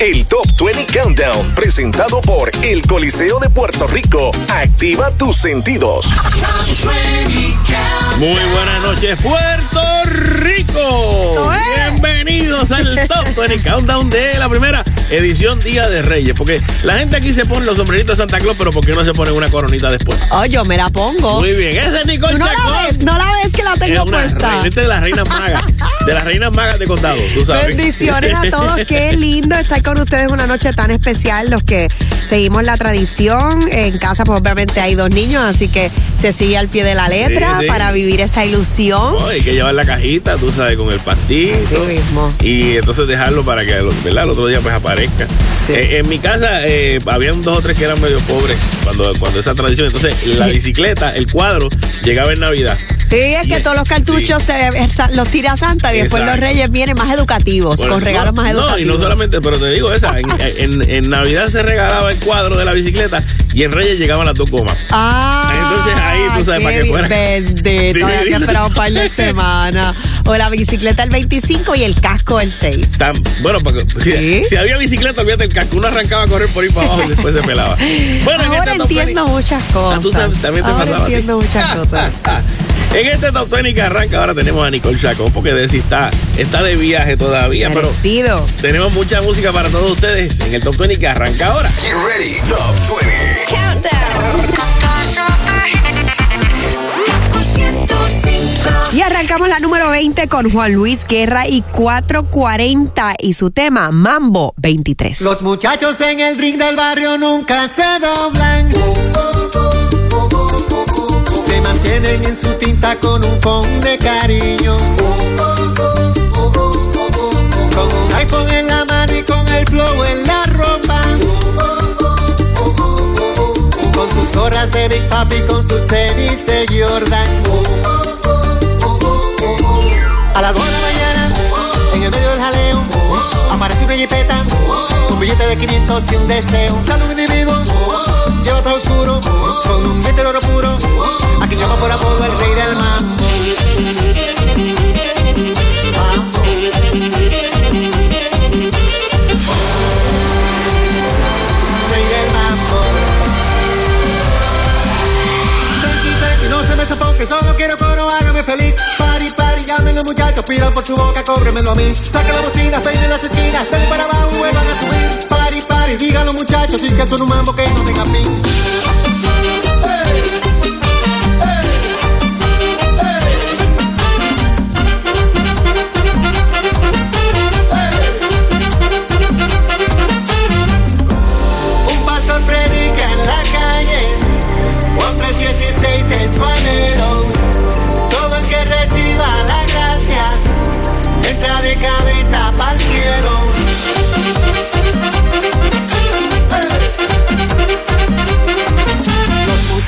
el Top 20 Countdown, presentado por el Coliseo de Puerto Rico. Activa tus sentidos. Muy buenas noches, Puerto Rico. Bienvenidos al Top 20 Countdown de la primera edición Día de Reyes. Porque la gente aquí se pone los sombreritos de Santa Claus, pero ¿por qué no se pone una coronita después? Oh, yo me la pongo. Muy bien, esa es Nicole no Chacón. la ves, no la ves que la tengo Es una puesta. reina, esta es de las reinas magas, de las reinas magas de condado, tú sabes. Bendiciones a todos, qué lindo estar con ustedes una noche tan especial, los que seguimos la tradición. En casa, pues obviamente hay dos niños, así que se sigue al pie de la letra Sí, sí. para vivir esa ilusión. No, hay que llevar la cajita, tú sabes, con el pastito. Así mismo. Y entonces dejarlo para que ¿verdad? el otro día pues aparezca. Sí. Eh, en mi casa eh, habían dos o tres que eran medio pobres cuando, cuando esa tradición. Entonces la bicicleta, el cuadro, llegaba en Navidad. Sí, es que Y- todos los cartuchos sí. se- los tira Santa y después los reyes vienen más educativos, Bueno, con regalos no, más No, y educativos. no solamente, pero te digo esa, en, en- en Navidad se regalaba el cuadro de la bicicleta y en Reyes llegaban las dos gomas. Ah, Entonces ahí, tú sabes, para que fuera- Bendito, había que esperar un par de semanas. O la bicicleta el 25 y el casco el 6. Tan- bueno, porque si, Sí. si había bicicleta, olvídate el casco, uno arrancaba a correr por ahí para abajo y después se pelaba. Bueno, en Ahora entiendo 20 muchas cosas. Ah, tú sabes, también te Ahora pasaba entiendo muchas cosas. En este Top 20 que arranca ahora tenemos a Nicole Chacón, porque Desi está, está de viaje todavía, pero Merecido. tenemos mucha música para todos ustedes en el Top 20 que arranca ahora. Get ready. Top 20. Y arrancamos la número 20 con Juan Luis Guerra y 440 y su tema Mambo 23. Los muchachos en el ring del barrio nunca se doblan. Mantienen en su tinta con un con de cariño. Con un iPhone en la mano y con el flow en la ropa. Con sus gorras de Big Papi, con sus tenis de Jordan. A las 2 de la mañana, en el medio del jaleo, aparece una jipeta, un billete de 500 y un deseo. Un individuo, lleva todo oscuro, con un diente de oro puro, a quien llama por apodo el rey del mambo. Sofoque, solo quiero coro, hágame feliz. Pari, pari, llamen los muchachos, pidan por su boca, cóbremelo a mí. Saca la bocina, peinen las esquinas, denle para abajo, vuelvan a subir. Digan los muchachos, sin que son un mambo que no tenga fin. Un pastor predica en la calle, Juan 3:16 es su anhelo.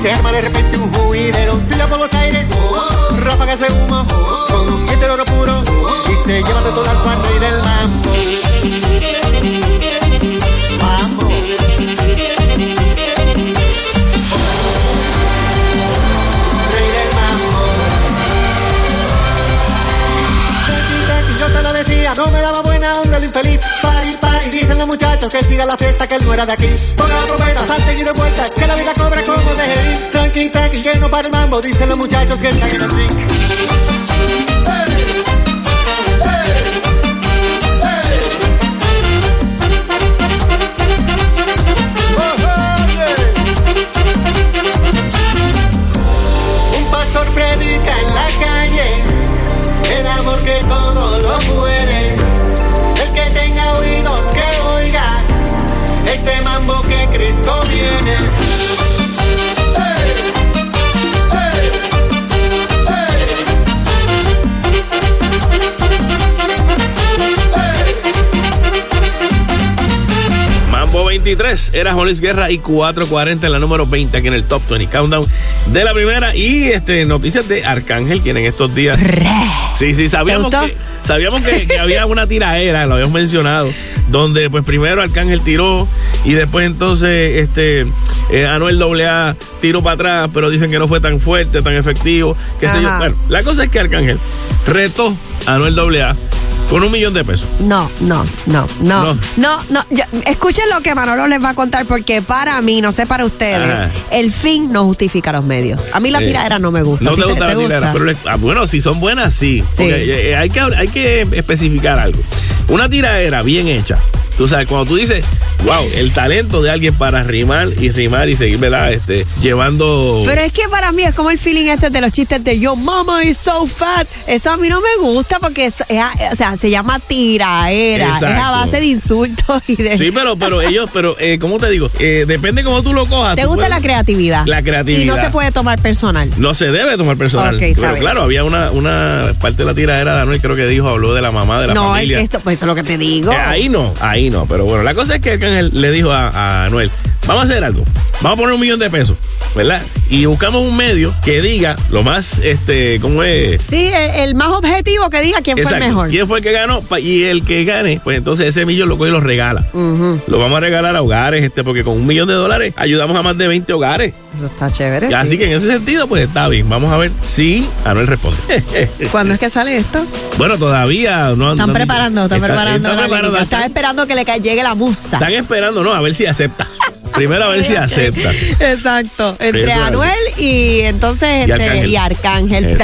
se arma de repente un juidero. Silla por los aires, que siga la fiesta, que él no era de aquí. Ponga la promesa, salte y de vueltas, que la vida cobra como de ir. Tranqui, tranqui, que no para el mambo, dicen los muchachos que están en el ring. 23 era Jolis Guerra y 440 en la número 20 aquí en el Top 20 Countdown de la primera. Y este noticias de Arcángel, quien en estos días. Sí, sí, sabíamos que, sabíamos que, había una tiraera, lo habíamos mencionado, donde pues primero Arcángel tiró y después entonces este eh, Anuel AA tiró para atrás, pero dicen que no fue tan fuerte, tan efectivo, qué sé yo. Bueno, la cosa es que Arcángel retó a Anuel AA con un millón de pesos. No, no, no, no. No, no. escuchen lo que Manolo les va a contar porque para mí, no sé para ustedes, el fin no justifica los medios. A mí la tiradera no me gusta. No te gusta la tiradera, pero ah, bueno, si son buenas, sí. Eh, hay, que, hay que especificar algo. Una tiradera bien hecha Tú sabes, cuando tú dices, wow, el talento de alguien para rimar y rimar y seguir, ¿verdad? Este, llevando. Pero es que para mí es como el feeling este de los chistes de yo, mama is so fat. Eso a mí no me gusta porque es, o sea, se llama tiraera. Es a base de insultos y de. Sí, pero, pero ellos, pero, eh, ¿cómo te digo? Eh, depende cómo tú lo cojas. ¿Te gusta la creatividad? La creatividad. Y no se puede tomar personal. No se debe tomar personal. pero claro, había una, una parte de la tiradera de Anuel, creo que dijo, habló de la mamá de la familia. No, esto, pues eso es lo que te digo. Eh, ahí no, ahí no, pero bueno, la cosa es que Arcángel le dijo a, a Noel, vamos a hacer algo, vamos a poner un millón de pesos, ¿verdad? Y buscamos un medio que diga lo más, este, ¿cómo es? Sí, el, más objetivo que diga quién fue el mejor. ¿Quién fue el que ganó? Y el que gane, pues entonces ese millón lo coge y lo regala. Lo vamos a regalar a hogares, este, porque con un millón de dólares ayudamos a más de 20 hogares. Eso está chévere. Así que en ese sentido, pues está bien. Vamos a ver si Anuel responde. ¿Cuándo es que sale esto? Bueno, todavía no Están preparando, están preparando. Están esperando que le llegue la musa. Están esperando, no, a ver si acepta. Primero a ver si acepta. Exacto. Entre Anuel y entonces y Arcángel.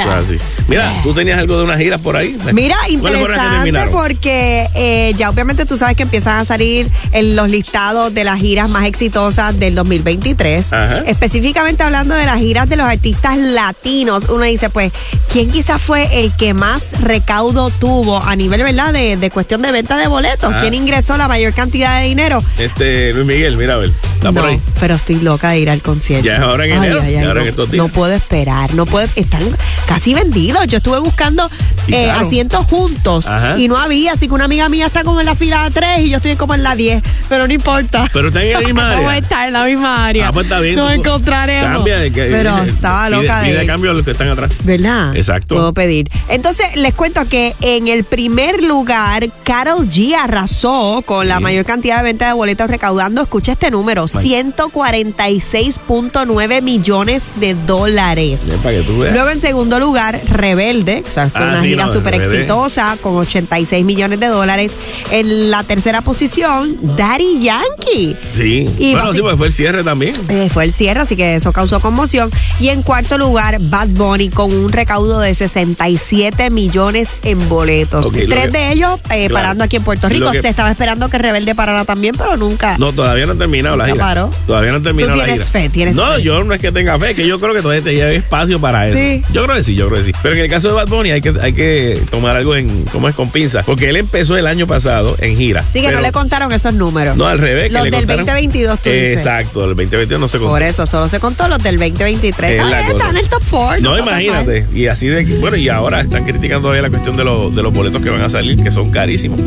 Mira, tú tenías algo de unas giras por ahí. Mira, interesante porque eh, ya obviamente tú sabes que empiezan a salir en los listados de las giras más exitosas del 2023. Específicamente hablando de las giras de los artistas latinos. Uno dice, pues, ¿quién quizás fue el que más recaudo tuvo a nivel, ¿verdad? De, de cuestión de venta de boletos. ¿Quién ingresó la mayor cantidad de dinero? Este, Luis Miguel, mira a ver no, Pero estoy loca de ir al concierto. Ya es ahora en enero. ahora en estos días. No puedo esperar. No puedo. Están casi vendidos. Yo estuve buscando eh, asientos juntos y no había. Así que una amiga mía está como en la fila 3 y yo estoy como en la 10. Pero no importa. Pero está en la misma área. No estar en la misma área. Ah, pues está bien. No encontraremos. Cambia de que, Pero estaba loca de. Pide cambio a los que están atrás. ¿Verdad? Exacto. Puedo pedir. Entonces, les cuento que en el primer lugar, Carol G arrasó con la mayor cantidad de venta de boletos recaudando. Escucha este número: 140 46.9 millones de dólares. Luego en segundo lugar, Rebelde, ah, una gira súper exitosa con 86 millones de dólares. En la tercera posición, Daddy Yankee. Sí, y bueno, sí, pues fue el cierre también. Eh, fue el cierre, así que eso causó conmoción. Y en cuarto lugar, Bad Bunny con un recaudo de 67 millones en boletos. Tres de ellos eh, parando aquí en Puerto Rico. Se estaba esperando que Rebelde parara también, pero nunca. No, todavía no ha terminado la gira. Todavía no terminado ¿Tú tienes fe, tienes No, yo no es que tenga fe, que yo creo que todavía te lleva espacio para eso. Sí. Yo creo que sí, yo creo que sí. Pero en el caso de Bad Bunny hay que, hay que tomar algo en, ¿cómo es? Con pinza. Porque él empezó el año pasado en gira. Sí, que no le contaron esos números. No, al revés. Los del 2022, tú dices. Exacto, el 2022 no se contó. Por eso, solo se contó los del 2023. Ah, están en el top 4. No, imagínate. Y así de, bueno, y ahora están criticando todavía la cuestión de, los, de los boletos que van a salir, que son carísimos.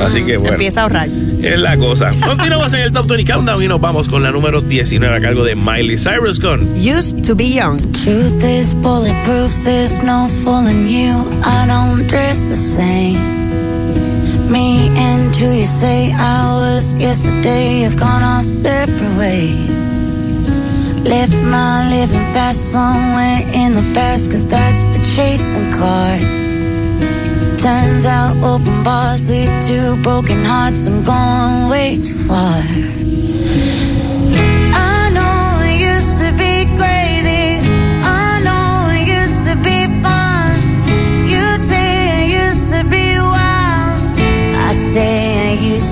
Así que bueno. Empieza a ahorrar. Es la cosa. Continuamos en el Top 20 Countdown y nos vamos con la número 19 a cargo de Miley Cyrus con Used to be Young. Truth is bulletproof, there's no fooling you. I don't dress the same. Me and who you say I was yesterday have gone our separate ways. Left my living fast somewhere in the past, cause that's for chasing cars. Turns out open bars lead to broken hearts. I'm going way too far.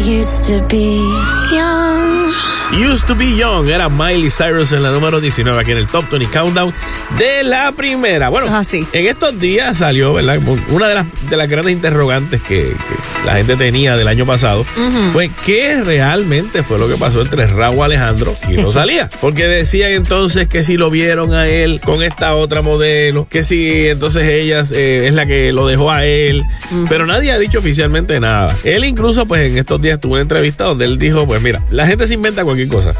used to be. Used to be young era Miley Cyrus en la número 19 aquí en el Top 20 Countdown de la primera. Bueno, Eso es así. en estos días salió, ¿verdad? Una de las, de las grandes interrogantes que, que la gente tenía del año pasado fue qué realmente fue lo que pasó entre Raúl Alejandro y Rosalía. Porque decían entonces que si lo vieron a él con esta otra modelo, que si entonces ella eh, es la que lo dejó a él, pero nadie ha dicho oficialmente nada. Él incluso pues en estos días tuvo una entrevista donde él dijo, pues mira, la gente se inventa cualquier cosa.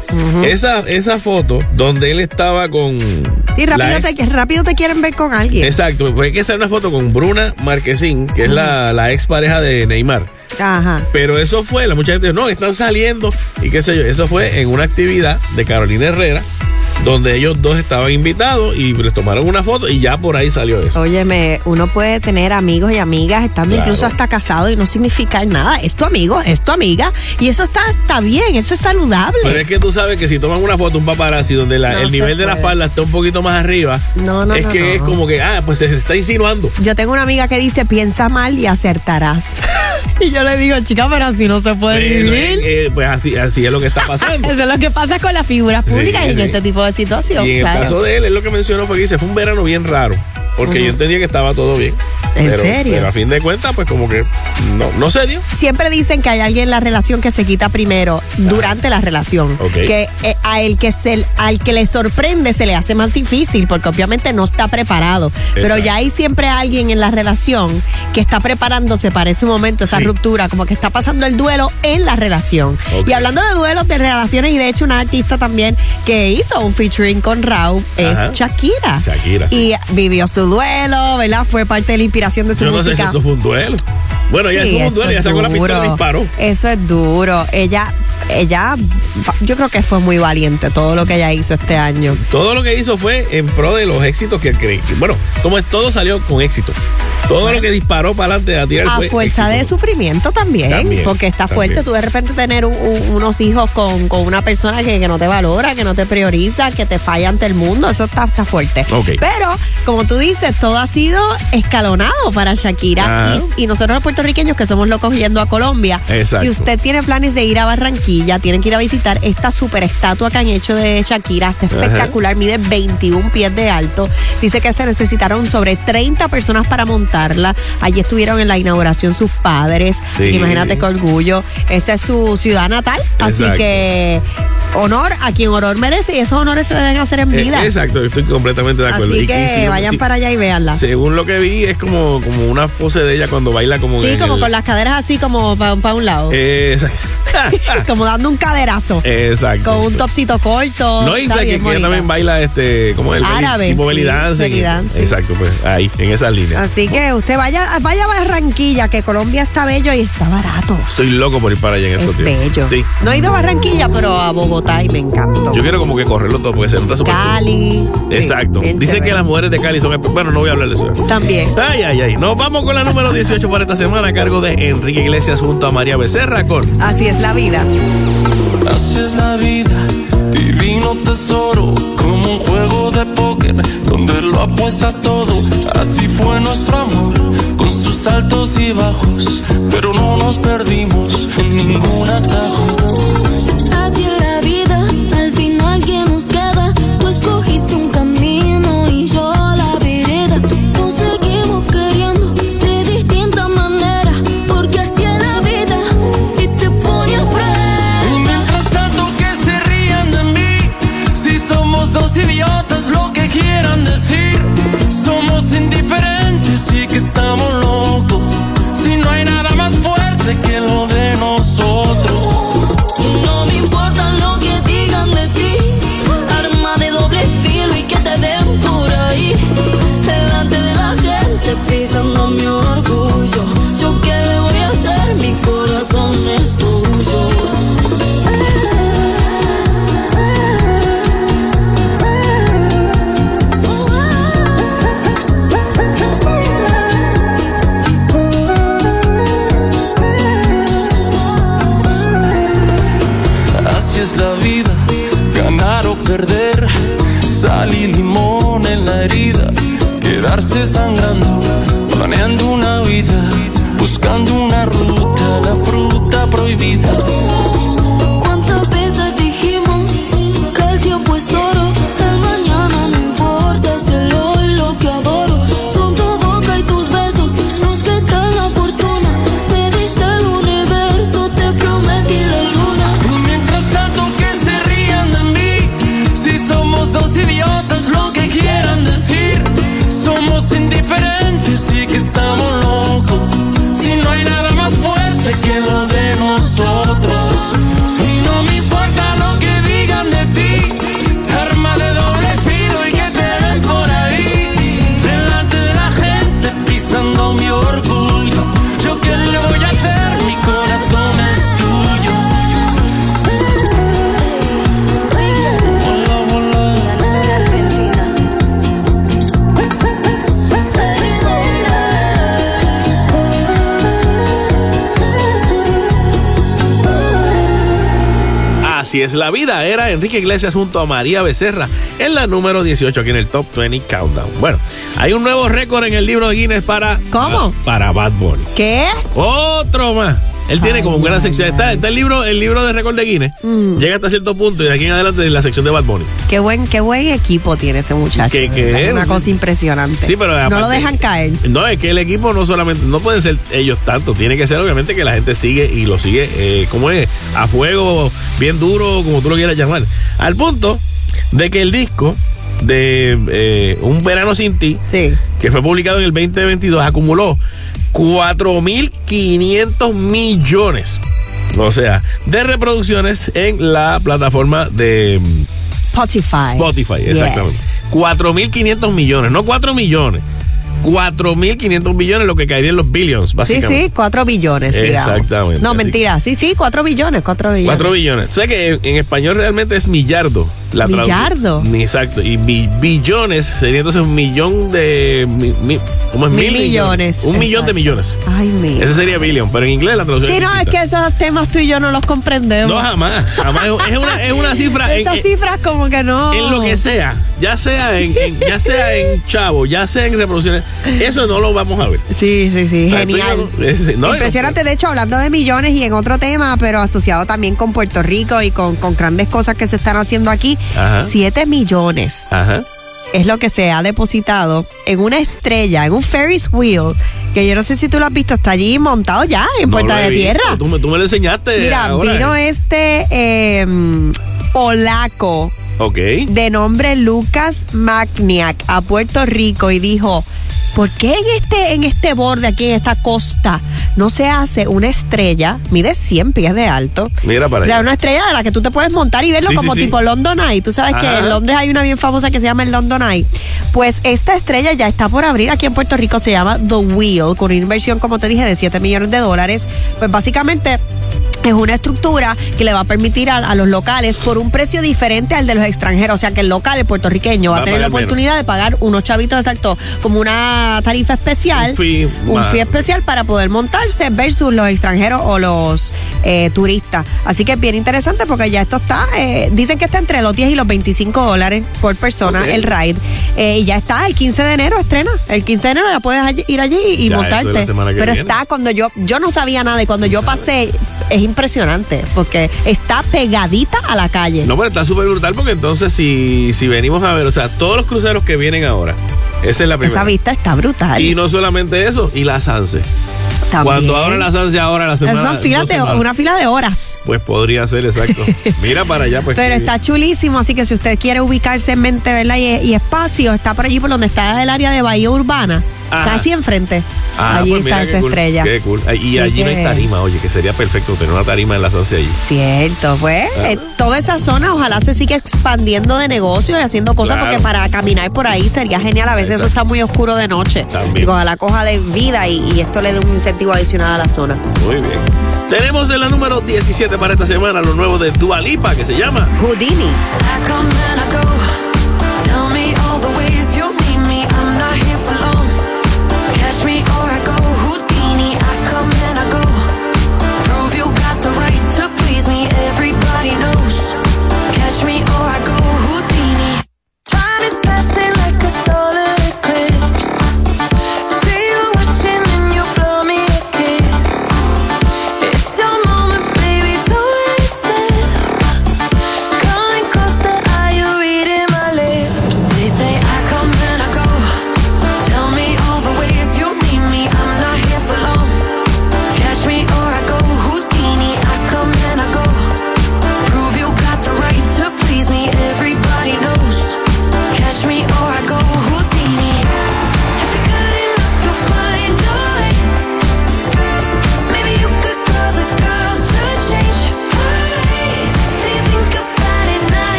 esa, esa foto donde él estaba con... Sí, la rápido ex- te, rápido te quieren ver con alguien. Exacto, pues hay que hacer una foto con Bruna Marquezín, que es la, la ex pareja de Neymar. Ajá. Pero eso fue, la mucha gente dijo, no, están saliendo y qué sé yo. Eso fue en una actividad de Carolina Herrera, donde ellos dos estaban invitados y les tomaron una foto y ya por ahí salió eso. Óyeme, uno puede tener amigos y amigas estando Claro. incluso hasta casado y no significar nada. Es tu amigo, es tu amiga y eso está, está bien, eso es saludable. Pero es que tú sabes que si toman una foto, un paparazzi, donde la- No el nivel de la falda está un poquito más arriba, No, no, es no, que no. es como que, ah, pues se está insinuando. Yo tengo una amiga que dice, piensa mal y acertarás. y yo le digo, chica, pero así no se puede Pero, vivir. eh, eh, pues así, así es lo que está pasando. Eso es lo que pasa con las figuras Sí, públicas y sí. este tipo de situación. Y en claro. el caso de él, él lo que mencionó fue que dice, fue un verano bien raro. Porque yo entendía que estaba todo bien. ¿En pero, serio? Pero a fin de cuentas, pues como que no, no se dio. Siempre dicen que hay alguien en la relación que se quita primero durante la relación. Ok. Que eh, a el que se, al que le sorprende se le hace más difícil porque obviamente no está preparado. Pero ya hay siempre alguien en la relación que está preparándose para ese momento, esa Sí. ruptura, como que está pasando el duelo en la relación. Y hablando de duelos, de relaciones, y de hecho una artista también que hizo un featuring con Raúl es Ajá. Shakira. Shakira, sí. Y vivió su duelo, ¿verdad? Fue parte de la inspiración de su Yo no sé si eso fue un duelo. Bueno, Sí, tuvo un eso duelo, ella es sacó la pistola y duro. disparó. Eso es duro. Ella, ella, yo creo que fue muy valiente todo lo que ella hizo este año. Todo lo que hizo fue en pro de los éxitos que creí. Bueno, como es, todo salió con éxito. Todo lo que disparó para adelante a tirar A fue fuerza de sufrimiento también, También, porque está también. fuerte tú de repente tener un- un- unos hijos con, con una persona que, que no te valora, que no te prioriza, que te falla ante el mundo, eso está, está fuerte. Ok. Pero, como tú dices, todo ha sido escalonado para Shakira Ah. y, y nosotros los puertorriqueños que somos locos yendo a Colombia, Exacto. si usted tiene planes de ir a Barranquilla, tienen que ir a visitar esta super estatua que han hecho de Shakira, está Ajá. espectacular, mide 21 pies de alto, dice que se necesitaron sobre 30 personas para montarla, allí estuvieron en la inauguración sus padres, Sí. imagínate qué orgullo, esa es su ciudad natal, así Exacto. que honor a quien honor merece y esos honores se deben hacer en Eh, vida. exacto, estoy completamente de acuerdo. Así Y- y que si- vayan si- para allá y véanla. Sí, Según lo que vi, es como, como una pose de ella cuando baila como en como el- con las caderas así como para un lado. Eh, exacto. como dando un caderazo. exacto. Con un topsito corto. No, y que, ella también baila este, como el Árabe, tipo belly sí, dancing. belly dancing. Exacto, pues ahí, en esas líneas. Así que usted vaya, vaya a Barranquilla, que Colombia está bello y está barato. Estoy loco por ir para allá en estos Es bello. Sí. No he ido a Barranquilla, pero a Bogotá y me encantó. Yo quiero como que correrlo todo porque se nota súper. Cali. Sí, Exacto. Dicen que las mujeres de Cali son. Bueno, no voy a hablar de eso. También. Ay, ay, ay. Nos vamos con la número 18 para esta semana a cargo de Enrique Iglesias junto a María Becerra con Así es la vida. Así es la vida, divino tesoro, como un juego de póker donde lo apuestas todo. Así fue nuestro amor, con sus altos y bajos, pero no nos perdimos en ningún atajo. Así es la vida. Era Enrique Iglesias junto a María Becerra en la número 18 aquí en el Top 20 Countdown. Bueno, hay un nuevo récord en el libro de Guinness para. ¿Cómo? Para Bad Bunny. ¿Qué? Otro más. Él tiene como una sección. Está, está el libro, el libro de récord de Guinness. Mm. Llega hasta cierto punto y de aquí en adelante la sección de Bad Bunny. Qué buen, qué buen equipo tiene ese muchacho. ¿Qué- qué es una cosa impresionante. Sí, pero no aparte- lo dejan caer. No, es que el equipo no solamente, no pueden ser ellos tanto, tiene que ser obviamente que la gente sigue y lo sigue, eh, ¿cómo es? A fuego, bien duro, como tú lo quieras llamar. Al punto de que el disco de eh, Un Verano Sin Ti, Sí. que fue publicado en el 2022, acumuló 4.500 millones, o sea, de reproducciones en la plataforma de mm, Spotify. Spotify, exactamente. Yes. 4.500 millones, no 4 millones. 4.500 millones, lo que caería en los billions, Sí, básicamente. sí, cuatro billones, digamos. Exactamente, No, mentira. Sí, sí, cuatro billones, cuatro billones. 4 billones. O sea que en, en español realmente es millardo. La. Millardo. Exacto. Y bi- billones sería entonces un millón de. mi- mi- ¿Cómo es? Mil millones, Un millón de millones. Ay, mira. Ese sería billion, pero en inglés la traducción Sí, no, es que esos temas tú y yo no los comprendemos. No, jamás. Jamás. Es una, es una cifra. Esas en- cifras como que no. en lo que sea, ya sea en, en- ya sea en chavo, ya sea en reproducciones, eso no lo vamos a ver. Sí, sí, sí, genial. no, Impresionante, de hecho, hablando de millones y en otro tema, pero asociado también con Puerto Rico y con, con grandes cosas que se están haciendo aquí. Ajá. Siete millones Ajá. es lo que se ha depositado en una estrella, en un Ferris wheel, que yo no sé si tú lo has visto, está allí montado ya en No Puerta de visto. Tierra. Tú me, tú me lo enseñaste. Mira, ahora. vino este eh, polaco de nombre Lucas Magniak a Puerto Rico y dijo, ¿por qué en este, en este borde aquí, en esta costa, no se hace una estrella, mide 100 pies de alto? Mira para O sea, allá. una estrella de la que tú te puedes montar y verlo Sí, como sí, sí. tipo London Eye. Tú sabes que en Londres hay una bien famosa que se llama el London Eye. Pues esta estrella ya está por abrir aquí en Puerto Rico, se llama The Wheel, con una inversión, como te dije, de 7 millones de dólares. Pues básicamente es una estructura que le va a permitir a, a los locales por un precio diferente al de los extranjeros. O sea que el local, el puertorriqueño, va, Va a tener la menos. oportunidad de pagar unos chavitos exacto, como una tarifa especial. Un fee un más. fee especial para poder montarse versus los extranjeros o los eh, turistas. Así que es bien interesante porque ya esto está, eh, dicen que está entre los 10 y los 25 dólares por persona el ride. Eh, y ya está, el 15 de enero estrena. El 15 de enero ya puedes ir allí y Ya, eso es montarte. Pero viene. está cuando yo, yo no sabía nada y cuando yo pasé es impresionante porque está pegadita a la calle. No, pero está súper brutal porque entonces si, si venimos a ver, o sea, todos los cruceros que vienen ahora, esa es la primera. Esa vista está brutal. Y no solamente eso, y la Sanse. También. Cuando abra la Sanse ahora la semana. Son filas de, una fila de horas. Pues podría ser, exacto. Mira para allá, pues. Pero está chulísimo, así que si usted quiere ubicarse en mente, ¿verdad? Y, y espacio, está por allí por donde está el área de Bahía Urbana, Ajá. casi enfrente. Ah, allí pues está esa cool, estrella. Qué cool. Y allí no hay tarima, oye, que sería perfecto tener una tarima en la Sanse allí. Cierto, pues eh, toda esa zona ojalá se siga expandiendo de negocio y haciendo cosas Claro. porque para caminar por ahí sería genial. A veces eso está muy oscuro de noche. También. Y ojalá coja de vida y, y esto le dé un incentivo adicional a la zona. Muy bien. Tenemos en la número 17 para esta semana lo nuevo de Dualipa que se llama Houdini.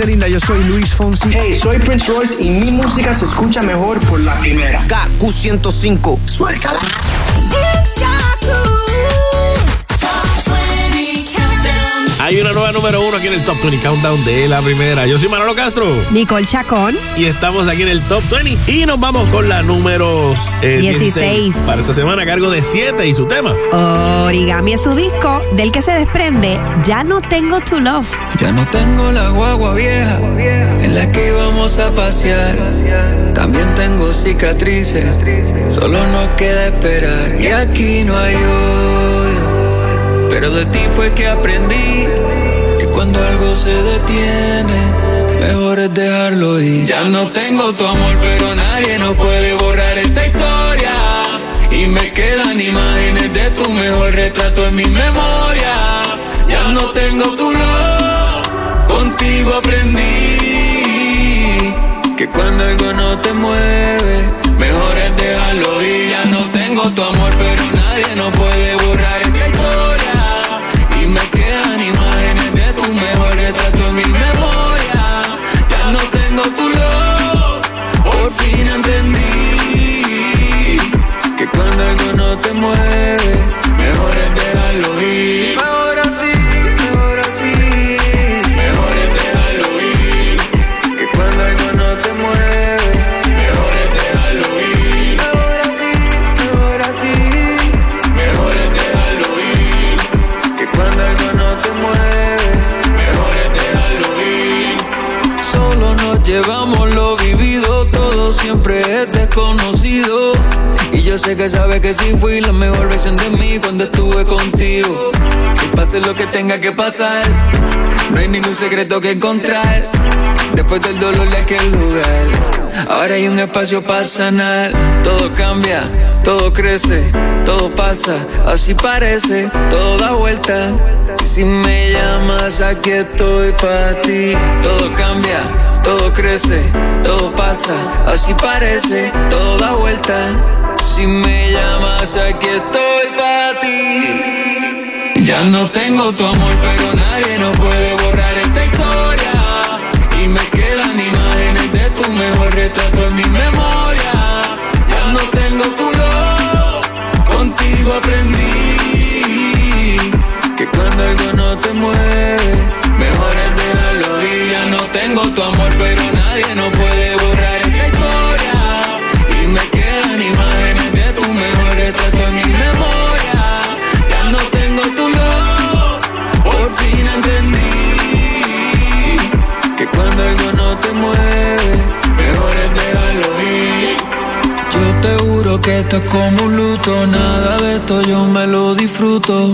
Gente linda, yo soy Luis Fonsi. Hey, soy Prince Royce y mi música se escucha mejor por la primera. KQ105, suéltala. Hay una nueva número uno aquí en el Top 20 Countdown de la primera. Yo soy Manolo Castro. Nicole Chacón. Y estamos aquí en el Top 20. Y nos vamos con la número 16. Para esta semana a cargo de 7 y su tema. Origami es su disco del que se desprende Ya no tengo tu love. Ya no tengo la guagua vieja en la que íbamos a pasear. También tengo cicatrices, solo nos queda esperar. Y aquí no hay odio. Pero de ti fue que aprendí que cuando algo se detiene, mejor es dejarlo ir. Ya no tengo tu amor, pero nadie nos puede borrar esta historia. Y me quedan imágenes de tu mejor retrato en mi memoria. Ya no tengo tu love, contigo aprendí que cuando algo no te mueve, mejor es dejarlo ir. Ya no tengo tu amor, pero que sabes que sí fui la mejor versión de mí cuando estuve contigo. Que pase lo que tenga que pasar, no hay ningún secreto que encontrar. Después del dolor de aquel lugar, ahora hay un espacio para sanar. Todo cambia, todo crece, todo pasa, así parece, todo da vuelta. Si me llamas, aquí estoy para ti. Todo cambia, todo crece, todo pasa, así parece, todo da vuelta. Si me llamas, aquí estoy para ti. Ya no tengo tu amor, pero nadie nos puede borrar esta historia. Y me quedan imágenes de tu mejor retrato en mi memoria. Ya no tengo tu love, contigo aprendí que cuando algo no te mueve, esto es como un luto, nada de esto yo me lo disfruto.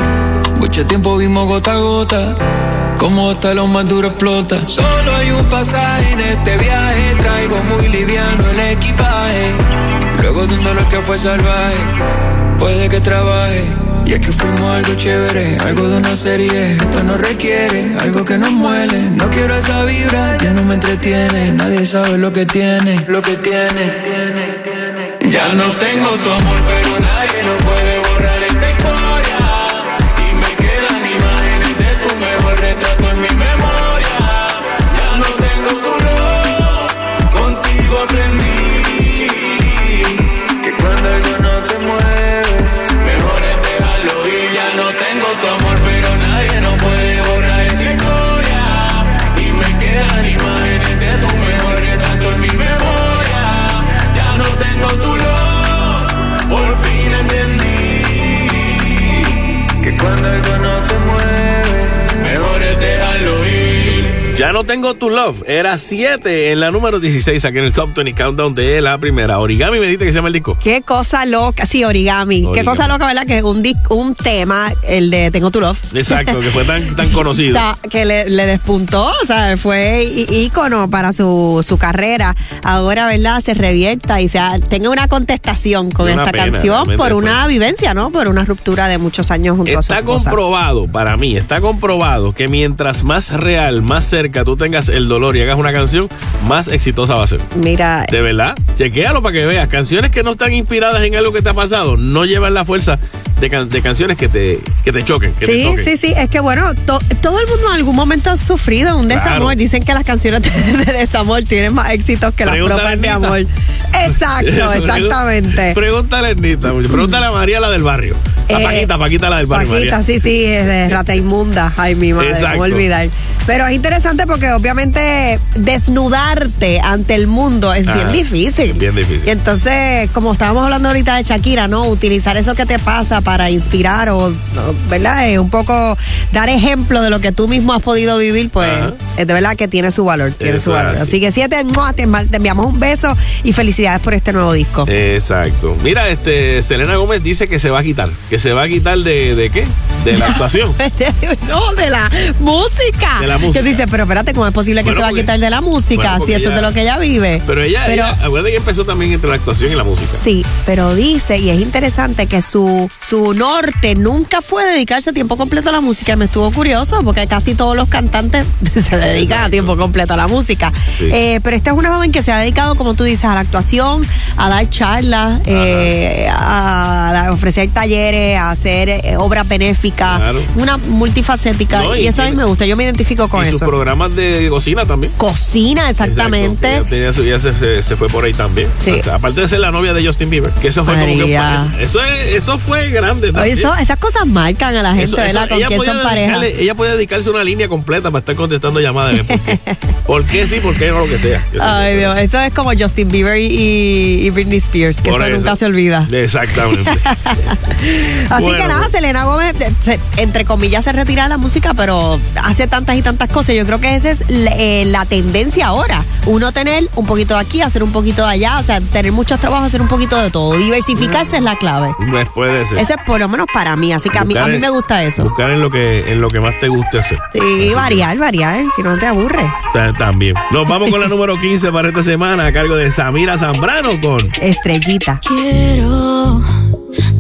Mucho tiempo vimos gota a gota, como hasta lo más duro explota. Solo hay un pasaje en este viaje, traigo muy liviano el equipaje. Luego de un dolor que fue salvaje, puede que trabaje. Y es que fuimos algo chévere, algo de una serie. Esto no requiere algo que nos muele. No quiero esa vibra, ya no me entretiene. Nadie sabe lo que tiene, lo que tiene. Ya no tengo tu amor, pero nadie nos puede tengo tu love. Era 7 en la número 16 aquí en el Top 20 Countdown de la primera. Origami me dijiste que se llama el disco. Qué cosa loca, sí, origami. Qué cosa loca, ¿verdad? Que un, un tema, el de Tengo tu love. Exacto, que fue tan, tan conocido. O sea, que le, le despuntó, o sea, fue ícono para su, su carrera. Ahora, ¿verdad? Se revierta y se ha- tenga una contestación con Una esta pena, canción por pues. una vivencia, ¿no? Por una ruptura de muchos años junto a su Está comprobado, para mí, está comprobado que mientras más real, más cerca tú tengas el dolor y hagas una canción, más exitosa va a ser. Mira, De verdad, chequéalo para que veas. Canciones que no están inspiradas en algo que te ha pasado no llevan la fuerza de, can- de canciones que te, que te choquen. Que te Sí, toquen. sí, sí, es que bueno, to- todo el mundo en algún momento ha sufrido un desamor. Claro. Dicen que las canciones de, de desamor tienen más éxitos que las propias de amor. Exacto, exactamente. Pregúntale a Ernita, pregúntale a María la del barrio. A Eh, Paquita, Paquita la del barrio. Paquita, María. sí, sí, es de rata inmunda. Ay, mi madre, Exacto. no olvidar. Pero es interesante porque obviamente desnudarte ante el mundo es bien Ah, difícil. bien difícil. Y entonces, como estábamos hablando ahorita de Shakira, ¿no? Utilizar eso que te pasa para inspirar o. ¿verdad? Eh, un poco dar ejemplo de lo que tú mismo has podido vivir, pues Ajá. es de verdad que tiene su valor. Tiene Eso su valor. es así. Así que siete, te, te enviamos un beso y felicidades por este nuevo disco. Exacto. Mira, este Selena Gómez dice que se va a quitar. Que se va a quitar de, de qué? De la actuación. no, de la música. De la música. Que dice, pero espérate, ¿cómo es posible que Bueno, se va a quitar de la música bueno, si eso es de lo que ella vive? Pero ella, Pero- ella acuérdate que empezó también entre la actuación y la música. Sí, pero dice, y es interesante, que su, su norte nunca fue dedicarse a tiempo completo a la música. Me estuvo curioso porque casi todos los cantantes se dedican a tiempo completo a la música. Sí. Eh, pero esta es una joven que se ha dedicado, como tú dices, a la actuación, a dar charlas, eh, a, a ofrecer talleres, a hacer eh, obras benéficas. Claro. Una multifacética. No, y, y eso a mí me gusta, yo me identifico con y sus programas de cocina también. Cocina, exactamente. Exacto, ella, tenía su- ella se, se- se fue por ahí también. Sí. O sea, aparte de ser la novia de Justin Bieber, que eso fue como que eso, es- eso fue grande también. eso- esas cosas marcan a la gente, Eso- ¿verdad? eso- Con ella quién son pareja. ella puede dedicarse una línea completa para estar contestando llamadas. ¿Por qué? ¿Por qué sí? ¿Por qué no? Lo que sea. Eso- Ay, Dios, eso es como Justin Bieber y, y Britney Spears, que Por eso, eso. nunca se olvida. Exactamente. Así Bueno, que nada, pues. Selena Gómez, se- entre comillas, se retira de la música, pero hace tantas y tantas cosas. Yo creo que esa es la, eh, la tendencia ahora. Uno tener un poquito de aquí, hacer un poquito de allá, o sea, tener muchos trabajos, hacer un poquito de todo. Diversificarse es la clave. Pues puede ser. Eso es por lo menos para mí, así que a mí, a mí en- me gusta eso. Buscar en lo que en lo que más te guste hacer. Sí, Así que- variar, variar, si no te aburre. Ta- También. Nos vamos con la número 15 para esta semana a cargo de Samira Zambrano con Estrellita. Quiero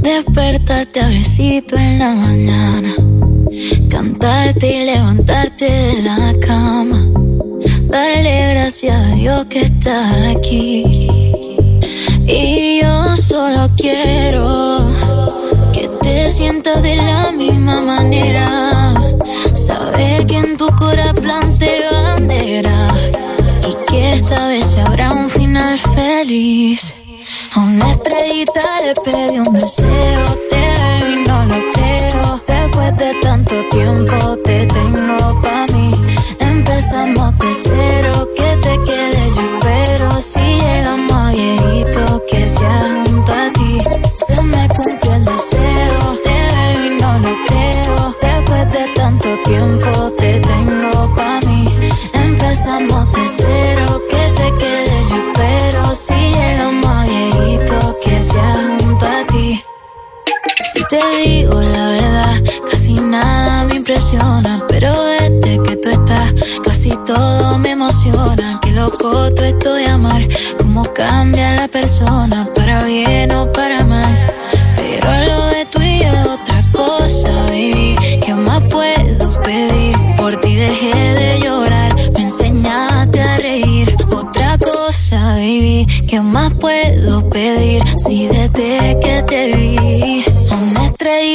despertarte a besito en la mañana, cantarte y levantarte de la cama, darle gracias a Dios que estás aquí. Y yo solo quiero que te sientas de la misma manera, saber que en tu corazón planté bandera y que esta vez habrá un final feliz. A una estrellita le pedí un deseo, te De tanto tiempo te tengo pa' mí. Empezamos de cero, que te quede yo espero. Si llegamos a viejito, que sea junto a ti. Si te digo la verdad, casi nada me impresiona. Pero desde que tú estás, casi todo me emociona. Qué loco todo esto de amar, cómo cambia la persona, para bien o para mal. Pero lo de tú y yo otra cosa, baby. ¿Qué más puedo pedir? Por ti dejé de llorar, me enseñaste a reír. Otra cosa, baby. ¿Qué más puedo pedir? Si desde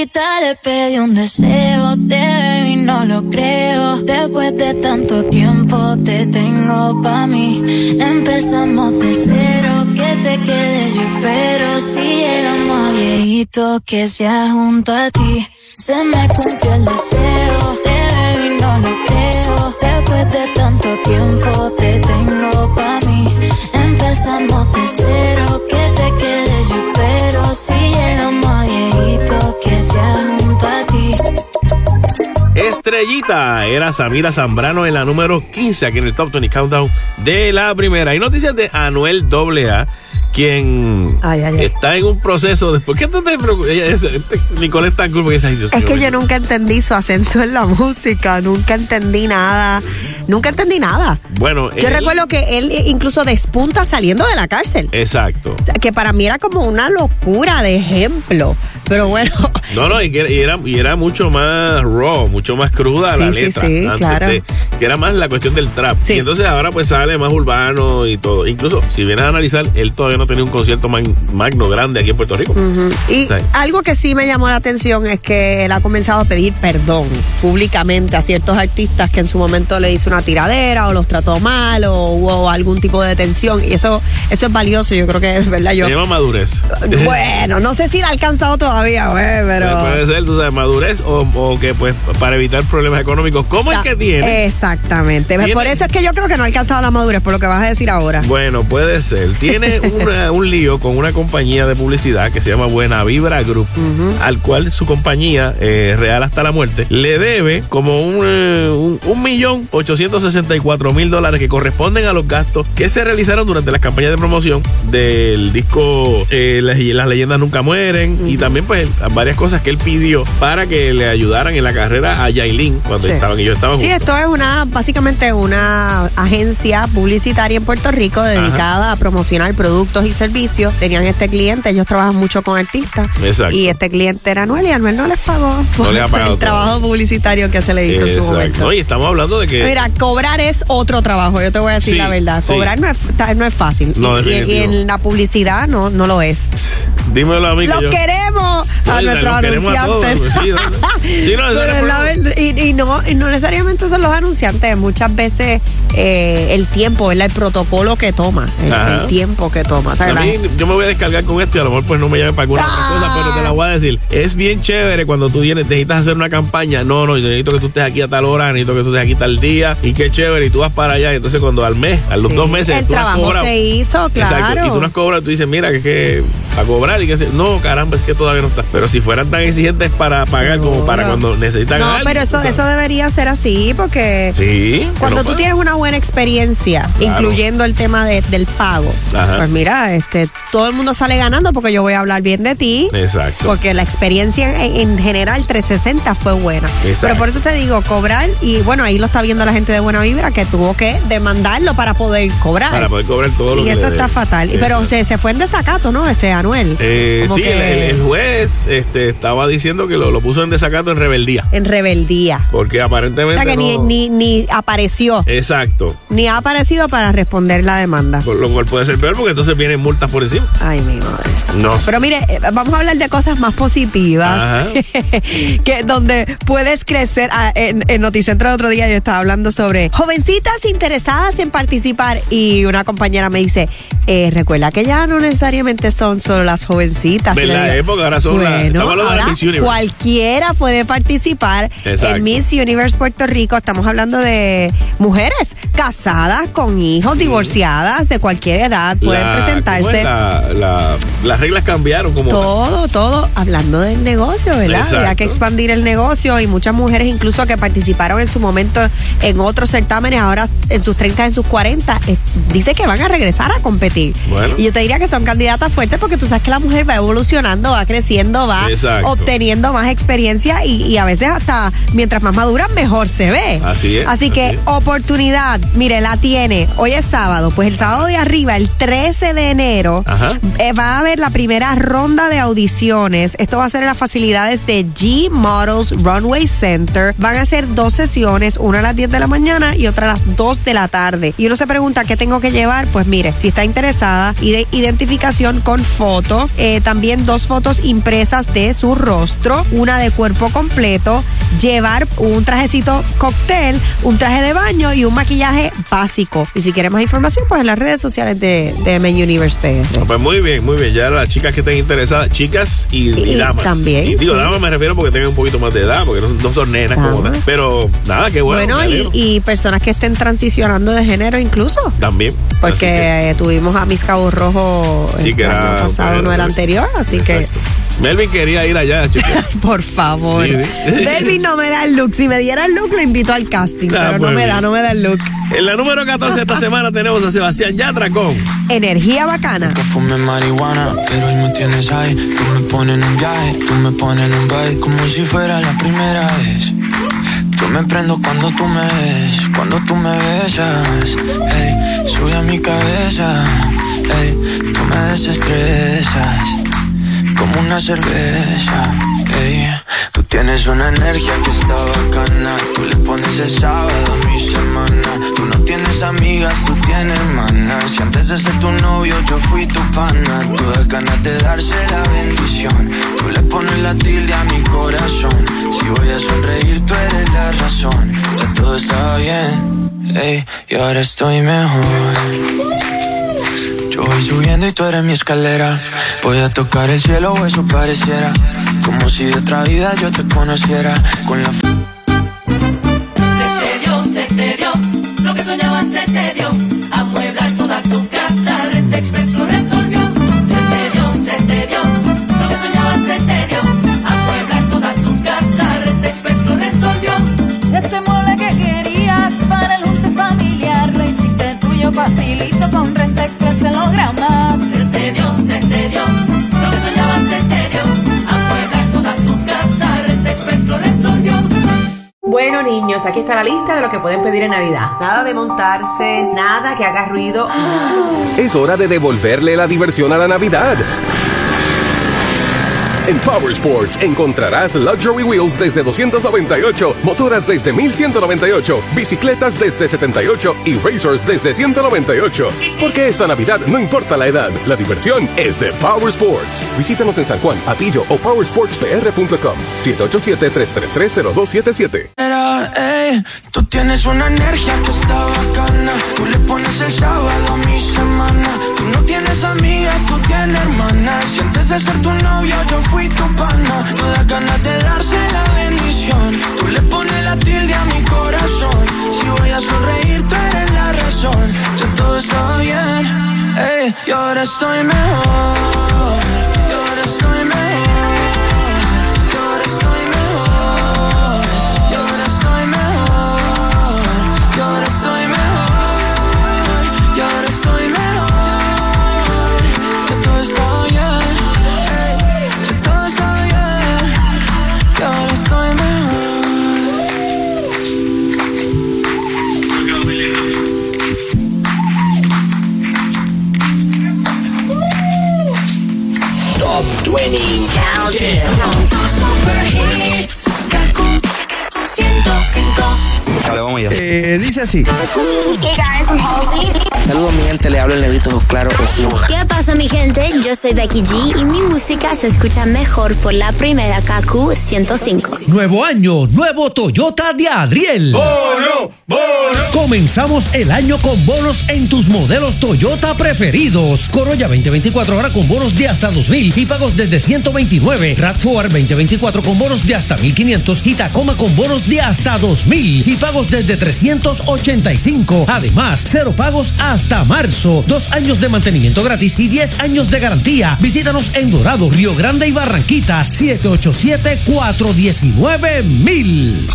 estrellita le pedí un deseo. Te veo y no lo creo. Después de tanto tiempo te tengo pa' mí. Empezamos de cero, que te quede yo espero. Si llegamos a viejito, que sea junto a ti. Se me cumplió el deseo, te veo y no lo creo. Después de tanto tiempo te tengo pa' mí. Empezamos de cero, que te quede yo espero. Si llegamos que a ti. Estrellita. Era Samira Zambrano en la número 15 aquí en el Top 20 Countdown de la primera. Y noticias de Anuel AA, quien Ay, ay, ay. está en un proceso después. ¿Qué tú te preocupas? Ella es- Nicole está en culpa porque dice, "Ay, Dios Es que yo nunca entendí su ascenso en la música, nunca entendí nada. nunca entendí nada. Bueno, Yo él- recuerdo que él incluso despunta saliendo de la cárcel. Exacto. O sea, que para mí era como una locura de ejemplo. Pero bueno, No, no, y que era, y era mucho más raw, mucho más cruda la Sí, sí, letra. sí, claro. de- que era más la cuestión del trap. Sí. Y entonces ahora pues sale más urbano y todo. Incluso, si vienes a analizar, él todavía no tenía un concierto mag- magno grande aquí en Puerto Rico. y algo que sí me llamó la atención es que él ha comenzado a pedir perdón públicamente a ciertos artistas que en su momento le hizo una tiradera o los trató mal o hubo algún tipo de tensión. Y eso, eso es valioso, yo creo que es verdad. Yo, se llama madurez. bueno, no sé si la ha alcanzado todavía, güey, pero... Puede ser, tú sabes, madurez o, o que pues para evitar problemas económicos como el que tiene. Exactamente. Tiene- Por eso es que yo creo que no ha alcanzado la madurez, por lo que vas a decir ahora. Bueno, puede ser. Tiene una- un lío con una compañía de publicidad que se llama Buena Vibra Group, al cual su compañía, eh, Real hasta la muerte, le debe como un, eh, un, un millón ochocientos sesenta y cuatro mil dólares que corresponden a los gastos que se realizaron durante las campañas de promoción del disco eh, las, Las leyendas nunca mueren y también pues varias cosas que él pidió para que le ayudaran en la carrera a Yailin cuando Sí. estaban ellos estaban Sí, juntos. esto es una, básicamente una agencia publicitaria en Puerto Rico dedicada a promocionar productos y servicios. Tenían este cliente, ellos trabajan mucho con artistas. Exacto. Y este cliente era Anuel y Anuel no les pagó por No les ha pagado el todo. trabajo publicitario que se le hizo en su Exacto. momento. No, y estamos hablando de que Mira, cobrar es otro trabajo, yo te voy a decir Sí, la verdad. sí. Cobrar no es, no es fácil. No, y, y- en la publicidad no, no lo es. Dímelo a mí que Los yo- queremos a nuestros a anunciantes. sí, sí, no, la verdad- y, y no, y no necesariamente son los anunciantes, muchas veces eh, el tiempo, ¿verdad? el protocolo que toma, el, tiempo que toma. O sea, A mí, yo me voy a descargar con esto y a lo mejor pues no me llame para alguna otra cosa, pero te la voy a decir. Es bien chévere cuando tú vienes, necesitas hacer una campaña. No, no, yo necesito que tú estés aquí a tal hora, necesito que tú estés aquí tal día. Y qué chévere, y tú vas para allá. Y entonces cuando al mes, a los Sí. dos meses, El tú trabajo cobrado. se hizo, Exacto, claro. y tú no has cobrado, tú dices, mira, que es que a cobrar y que se- no, caramba, es que todavía no está. Pero si fueran tan exigentes para pagar como para cuando necesitan no, algo, pero eso, sabes. eso debería ser así porque Sí. cuando tú tienes una buena experiencia, Claro. incluyendo el tema de- del pago, Ajá. pues mira, este, todo el mundo sale ganando porque yo voy a hablar bien de ti. Exacto. Porque la experiencia en, en general 360 fue buena. Exacto. Pero por eso te digo, cobrar, y bueno, ahí lo está viendo la gente de Buena Vibra que tuvo que demandarlo para poder cobrar. Para poder cobrar todo lo y que eso está fatal. Y- Pero Exacto. se, se fue en desacato, ¿no? Este Anuel. Eh, sí, que el, el juez este, estaba diciendo que lo, lo puso en desacato en rebeldía. En rebeldía. Porque O aparentemente. sea que ni, no- ni, ni apareció, Exacto. ni ha aparecido para responder la demanda. Por lo cual puede ser peor porque entonces vienen multas por encima. Ay, mi madre. No sé. Pero mire, eh, vamos a hablar de cosas más positivas. Ajá. que donde puedes crecer. Ah, en, en Noticentro el otro día yo estaba hablando sobre jovencitas interesadas en participar y una compañera me dice, eh, recuerda que ya no necesariamente son solo las jovencitas. Digo, Eh, porque ahora son las- bueno, estamos hablando de la ahora Miss Universe. Cualquiera puede participar Exacto. en Miss Universe Puerto Rico. Estamos hablando de mujeres casadas, con hijos, divorciadas, de cualquier edad, pueden La- ¿cómo presentarse. es? La- la- las reglas cambiaron como. Todo, todo, hablando del negocio, ¿verdad? Había que expandir el negocio y muchas mujeres incluso que participaron en su momento en otros certámenes, ahora en sus 30, en sus 40, eh, dice que van a regresar a competir. Bueno. Y yo te diría que son candidatas fuertes porque tú sabes que la mujer va evolucionando, va creciendo, va Exacto. obteniendo más experiencia y, y a veces hasta mientras más madura, mejor se ve. Así es, Así que así es. oportunidad, mire, la tiene. Hoy es sábado, pues el sábado de arriba, el 13 de enero, eh, va a haber la primera ronda de audiciones. Esto va a ser en las facilidades de G Models Runway Center. Van a ser dos sesiones, una a las 10 de la mañana y otra a las 2 de la tarde. Y uno se pregunta qué tengo que llevar. Pues mire, si está interesada, ide- identificación con foto, eh, también dos fotos impresas de su rostro, una de cuerpo completo, llevar un trajecito cóctel, un traje de baño y un maquillaje básico. Y si quieren más información, pues en las redes sociales de, de Men Universe PR. Pues muy bien, muy bien. Ya las chicas que estén interesadas, chicas y, y Y damas. también, Y digo, sí. damas me refiero porque tengan un poquito más de edad, porque no, no son nenas como Damas. tal. Pero nada, qué bueno. Bueno, y, personas que estén transicionando de género incluso. También. Que- Porque eh, tuvimos a Miss Cabo Rojo Sí, el que era- año pasado, no el anterior, así Exacto. Melvin quería ir allá, chicas. que, por favor. Sí, sí. Melvin no me da el look. Si me diera el look, lo invito al casting, Ah, pero no me da, bien. no me da el look. En la número 14 esta semana tenemos a Sebastián Yatra con Energía bacana. Nunca fumé marihuana, pero hoy me tienes ahí. Tú me pones en un viaje, tú me pones en un baile, como si fuera la primera vez. Yo me prendo cuando tú me ves, cuando tú me besas. Ey, sube a mi cabeza. Tú me desestresas como una cerveza. Tú tienes una energía que está bacana. Tú le pones el sábado a mi semana. Tú no tienes amigas, tú tienes hermanas. Si antes de ser tu novio yo fui tu pana. Tú das de darse la bendición. Tú le pones la tilde a mi corazón. Si voy a sonreír, tú eres la razón. Ya todo está bien. Ey, y ahora estoy mejor. Yo voy subiendo y tú eres mi escalera. Voy a tocar el cielo o eso pareciera. Como si de otra vida yo te conociera. Con la facilito con Renta Express en logramas. Se te dio, se te dio, lo que soñabas se te dio. Amueblar toda tu casa, Renta Express lo resolvió. Bueno, niños, aquí está la lista de lo que pueden pedir en Navidad. Nada de montarse, nada que haga ruido. Es hora de devolverle la diversión a la Navidad. En Power Sports encontrarás Luxury Wheels desde 298, motoras desde 1198, bicicletas desde 78 y racers desde 198. Porque esta Navidad no importa la edad, la diversión es de Power Sports. Visítanos en San Juan, Atillo o powersportspr.com 787-333-0277. Era, ey, tú tienes una energía que está bacana. Tú le pones el sábado a mi semana. Tú no tienes tú tienes hermanas. Si antes de ser tu novio yo fui tu pana. Todas ganas de darse la bendición. Tú le pones la tilde a mi corazón. Si voy a sonreír, tú eres la razón. Ya todo está bien, ey, y ahora estoy mejor. Eh, dice así. Saludos, mi gente. Le habla el negrito Claro Osuna. ¿Qué pasa mi gente? Yo soy Becky G y mi música se escucha mejor por la primera KQ 105. Nuevo año, nuevo Toyota de Adriel. ¡Bono! ¡Bono! Comenzamos el año con bonos en tus modelos Toyota preferidos. Corolla 2024 ahora con bonos de hasta 2000 y pagos desde 129. RAV4 2024 con bonos de hasta 1500 y Tacoma con bonos de hasta 2000 y pagos desde 385. Además, cero pagos hasta marzo. Dos años de mantenimiento gratis y 10 años de garantía. Visítanos en Dorado, Río Grande y Barranquitas. 787-419-1000.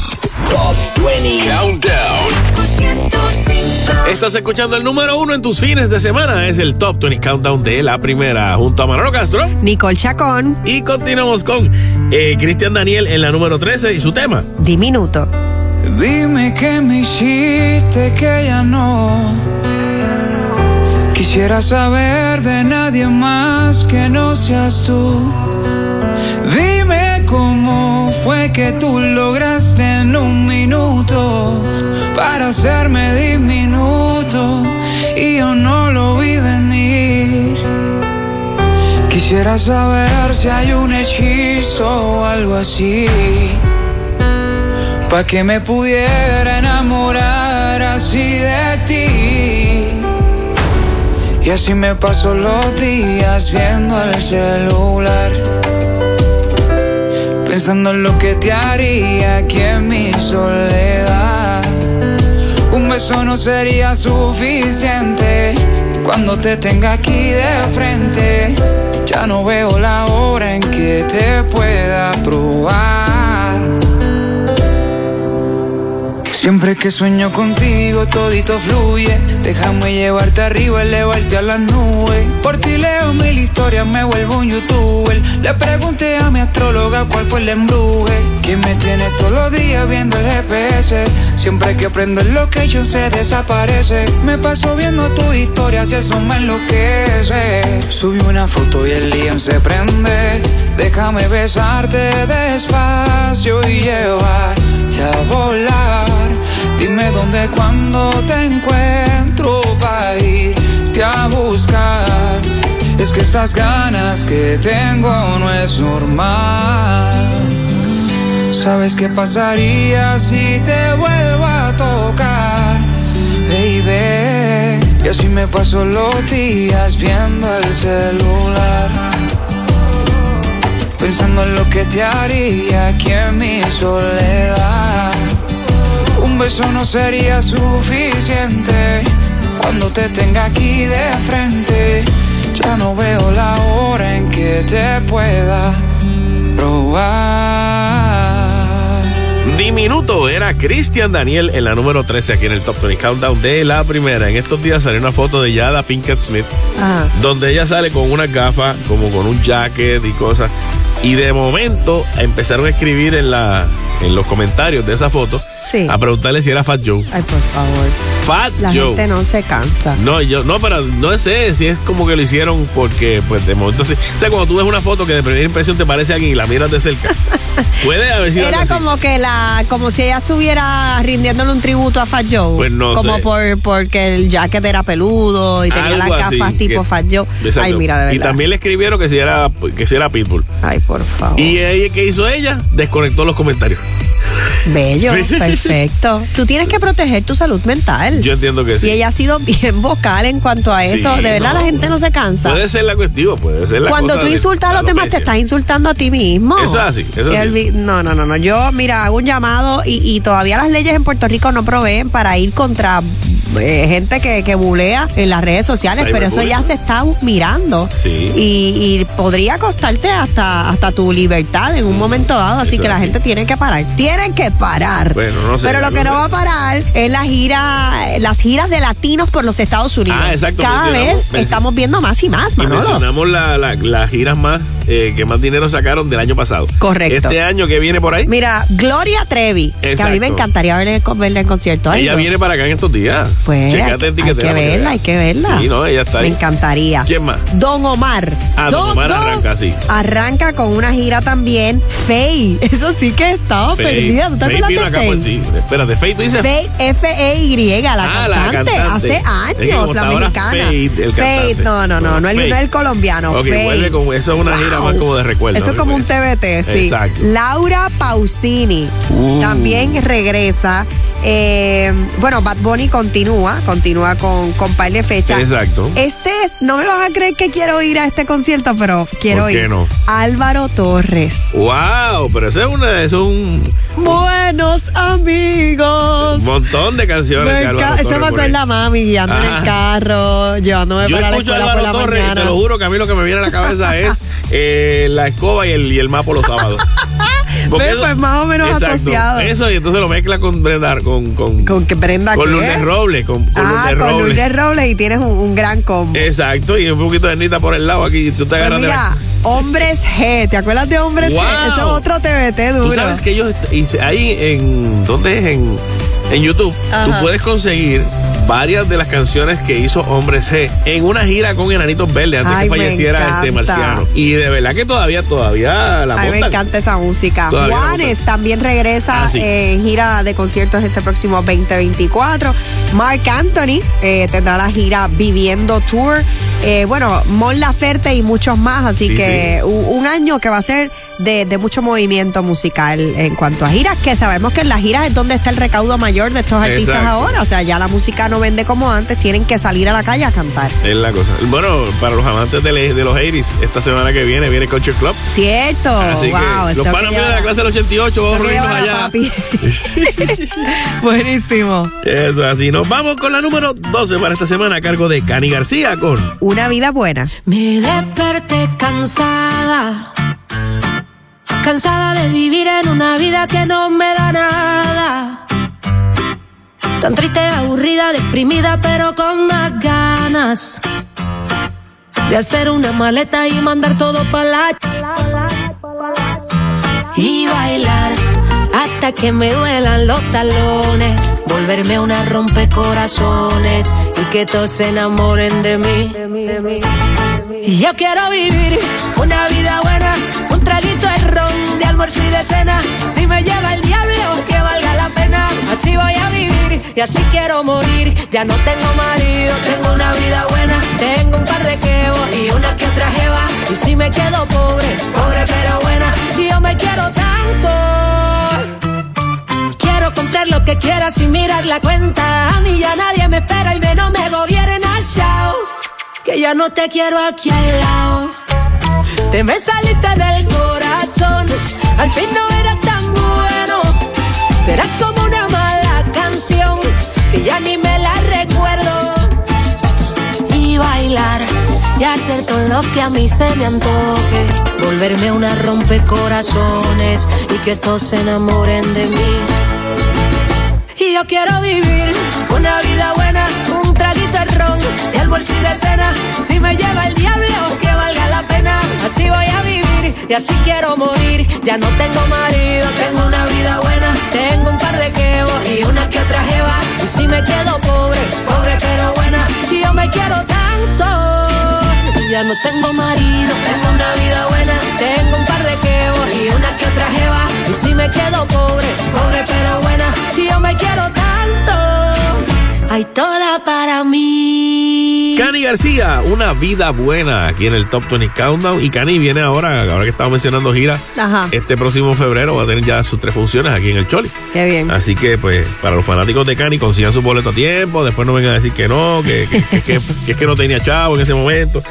Top 20 Countdown. 105. Estás escuchando el número uno en tus fines de semana. Es el Top 20 Countdown de la primera. Junto a Manolo Castro. Nicole Chacón. Y continuamos con eh, Cristian Daniel en la número 13 y su tema. Diminuto. Dime que me hiciste que ya no Quisiera saber de nadie más que no seas tú Dime cómo fue que tú lograste en un minuto Para hacerme diminuto Y yo no lo vi venir Quisiera saber si hay un hechizo o algo así Pa' que me pudiera enamorar así de ti. Y así me paso los días viendo el celular. Pensando en lo que te haría aquí en mi soledad. Un beso no sería suficiente cuando te tenga aquí de frente. Ya no veo la hora en que te pueda probar. Siempre que sueño contigo todito fluye. Déjame llevarte arriba, elevarte a las nubes Por ti leo mil historias, me vuelvo un youtuber. Le pregunté a mi astróloga cuál fue el embruje. Quien me tiene todos los días viendo el GPS Siempre que prendo el location se desaparece. Me paso viendo tu historia si eso me enloquece. Subí una foto y el día se prende. Déjame besarte despacio y llevarte a volar Dime dónde, cuándo te encuentro para irte a buscar. Es que estas ganas que tengo no es normal. ¿Sabes qué pasaría si te vuelvo a tocar? Baby, y así me paso los días viendo el celular. Pensando en lo que te haría aquí en mi soledad. Un beso no sería suficiente cuando te tenga aquí de frente. Ya no veo la hora en que te pueda probar. Diminuto era Cristian Daniel en la número 13 aquí en el Top 20 Countdown de la primera. En estos días salió una foto de Yada Pinkett Smith donde ella sale con una gafa, como con un jacket y cosas. Y de momento empezaron a escribir en, la, en los comentarios de esa foto Sí. a preguntarle si era Fat Joe. Ay, por favor. Fat La Joe. gente no se cansa. No, yo, no, pero no sé si es como que lo hicieron porque, pues, de momento sí. O sea, cuando tú ves una foto que de primera impresión te parece a alguien y la miras de cerca, puede haber sido Era así. como que la, como si ella estuviera rindiéndole un tributo a Fat Joe. Pues no Como sé. por porque el jacket era peludo y tenía Algo las así, gafas tipo que- Fat Joe. Ay, mira, de Y verdad. también le escribieron que si era, que si era Pitbull. Ay, por favor. Y ella, ¿qué hizo ella? Desconectó los comentarios. Bello, perfecto. Tú tienes que proteger tu salud mental. Yo entiendo que sí. Y ella ha sido bien vocal en cuanto a eso. Sí, de verdad, no. la gente no se cansa. Puede ser la cuestión, puede ser la Cuando cosa tú insultas a los demás, te estás insultando a ti mismo. Eso es así, eso es vi- No, no, no, no. Yo, mira, hago un llamado y, y todavía las leyes en Puerto Rico no proveen para ir contra eh, gente que, que bulea en las redes sociales, pero eso ya se está mirando. Sí. Y, y podría costarte hasta, hasta tu libertad en un momento dado. Así que la así. gente tiene que parar. Tienen que parar. Bueno, no sé, Pero lo no que no va a parar es la gira, las giras de latinos por los Estados Unidos. Ah, exacto, Cada vez estamos viendo más y más, Y Manolo. mencionamos la- la- las giras más eh, que más dinero sacaron del año pasado. Correcto. Este año que viene por ahí, Mira, Gloria Trevi, que a mí Exacto. me encantaría verla, en- verla en concierto. Ella viene para acá en estos días. Pues, Checate hay que verla, hay que verla. Sí, no, ella está Me ahí. encantaría. ¿Quién más? Don Omar. Ah, Don Omar arranca así. Arranca con una gira también. Faye. Eso sí que estaba Faye- perdida. ¿Tú te Faye acuerdas de Faye? sí. Espérate, Faye, tú dices. Faye, F-E-Y, la, Ah, la cantante, hace años, la mexicana. Faye, el cantante. no, no, no, no, el, Faye. no el colombiano. Ok, Faye. vuelve con eso es una gira más como de recuerdo. Eso es como un TBT, sí. Exacto. Laura Pausini Uh. también regresa. Eh, bueno, Bad Bunny continúa, continúa con, con par de fechas. Exacto. Este es, no me vas a creer que quiero ir a este concierto, pero quiero ¿Por qué ir. no? Álvaro Torres. Wow, pero eso es una, es un Buenos amigos. montón de canciones Me de Eso me por acuerda a mami guiando en el carro, llevándome Yo para la escucho a escuela por Álvaro la Torres y mañana. te lo juro que a mí lo que me viene a la cabeza es eh, la escoba y el, y el mapa los sábados. Ve, pues, más o menos exacto, asociado. Eso, y entonces lo mezcla con Brenda, con, con, Con que Brenda con ¿qué? Lourdes Robles, con, con ah, Lourdes con Robles. Lourdes Robles y tienes un, un gran combo. Exacto, y un poquito de Nita por el lado aquí. y Tú te Pues agarras de mira, la- Hombres G, ¿te acuerdas de Hombres Wow. G? Eso es otro TBT duro. Tú sabes que ellos, y ahí en, ¿dónde es? En, en YouTube, Ajá. tú puedes conseguir varias de las canciones que hizo Hombres G en una gira con Enanitos Verdes antes Ay, que falleciera este marciano. Y de verdad que todavía, todavía la A mí me encanta esa música. Todavía Juanes también regresa Ah, sí. en gira de conciertos este próximo 2024. Mark Anthony eh, tendrá la gira Viviendo Tour. Eh, bueno, Mon Laferte y muchos más. Así Sí, que un año que va a ser de, de mucho movimiento musical en cuanto a giras, que sabemos que en las giras es donde está el recaudo mayor de estos artistas Exacto. ahora. O sea, ya la música no vende como antes, tienen que salir a la calle a cantar. Es la cosa. Bueno, para los amantes de, le- de los 80s, esta semana que viene viene Culture Club. Cierto, Así wow. que los panos de la clase del 88, vamos a lleva allá. Buenísimo. Eso es así. Nos vamos con la número 12 para esta semana a cargo de Cani García con Una vida buena. Me desperté cansada, cansada de vivir en una vida que no me da nada. Tan triste, aburrida, deprimida, pero con más ganas de hacer una maleta y mandar todo para la y bailar hasta que me duelan los talones, volverme una rompecorazones y que todos se enamoren de mí. Y yo quiero vivir una vida buena, un traguito de almuerzo y de cena. Si me lleva el diablo, que valga la pena. Así voy a vivir y así quiero morir. Ya no tengo marido, tengo una vida buena. Tengo un par de quebos y una que otra jeva. Y si me quedo pobre, pobre pero buena. Y yo me quiero tanto. Quiero comprar lo que quiera sin mirar la cuenta. A mí ya nadie me espera y menos me gobierna. Chao que ya no te quiero aquí al lado. Te me saliste del corazón, al fin no era tan bueno. Eras como una mala canción, que ya ni me la recuerdo. Y bailar y hacer todo lo que a mí se me antoje. Volverme una rompecorazones y que todos se enamoren de mí. Y yo quiero vivir una vida buena, y almuerzo y de cena. Si me lleva el diablo, que valga la pena. Así voy a vivir y así quiero morir. Ya no tengo marido, tengo una vida buena. Tengo un par de quebos y una que otra jeva. Y si me quedo pobre, pobre pero buena. Y yo me quiero tanto. Ya no tengo marido, tengo una vida buena. Tengo un par de quebos y una que otra jeva. Y si me quedo pobre, pobre pero buena. Y yo me quiero tanto. Hay toda para mí. Cani García, una vida buena aquí en el Top 20 Countdown. Y Cani viene ahora, ahora que estamos mencionando gira, Ajá. este próximo febrero va a tener ya sus tres funciones aquí en el Choli. Qué bien. Así que, pues, para los fanáticos de Cani, consigan su boleto a tiempo. Después no vengan a decir que no, que, que- que- que- que es que no tenía chavo en ese momento.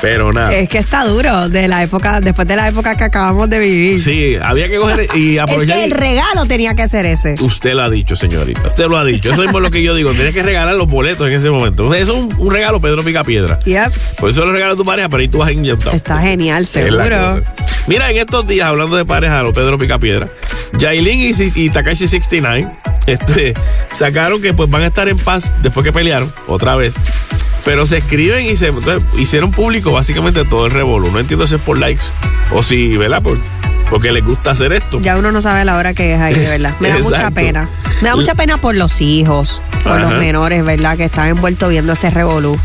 Pero nada. Es que está duro de la época, después de la época que acabamos de vivir. Sí, había que coger y Es aprovechar. que el regalo tenía que ser ese. Usted lo ha dicho, señorita. Usted lo ha dicho. Eso es lo que yo digo. Tienes que regalar los boletos en ese momento. Eso es un, un regalo Pedro Picapiedra. Yep. Por eso lo regala a tu pareja, pero ahí tú vas inyectado. Está genial, seguro. Mira, en estos días, hablando de pareja, los Pedro Picapiedra, Yailin y, y Takashi 69 este, sacaron que pues van a estar en paz después que pelearon otra vez. Pero se escriben y se entonces, hicieron público básicamente todo el revolú. No entiendo si es por likes o si, ¿verdad? Por, porque les gusta hacer esto. Ya uno no sabe la hora que es ahí, de verdad. Me da mucha pena. Me da mucha pena por los hijos, por Ajá. los menores, ¿verdad? Que están envueltos viendo ese revolú.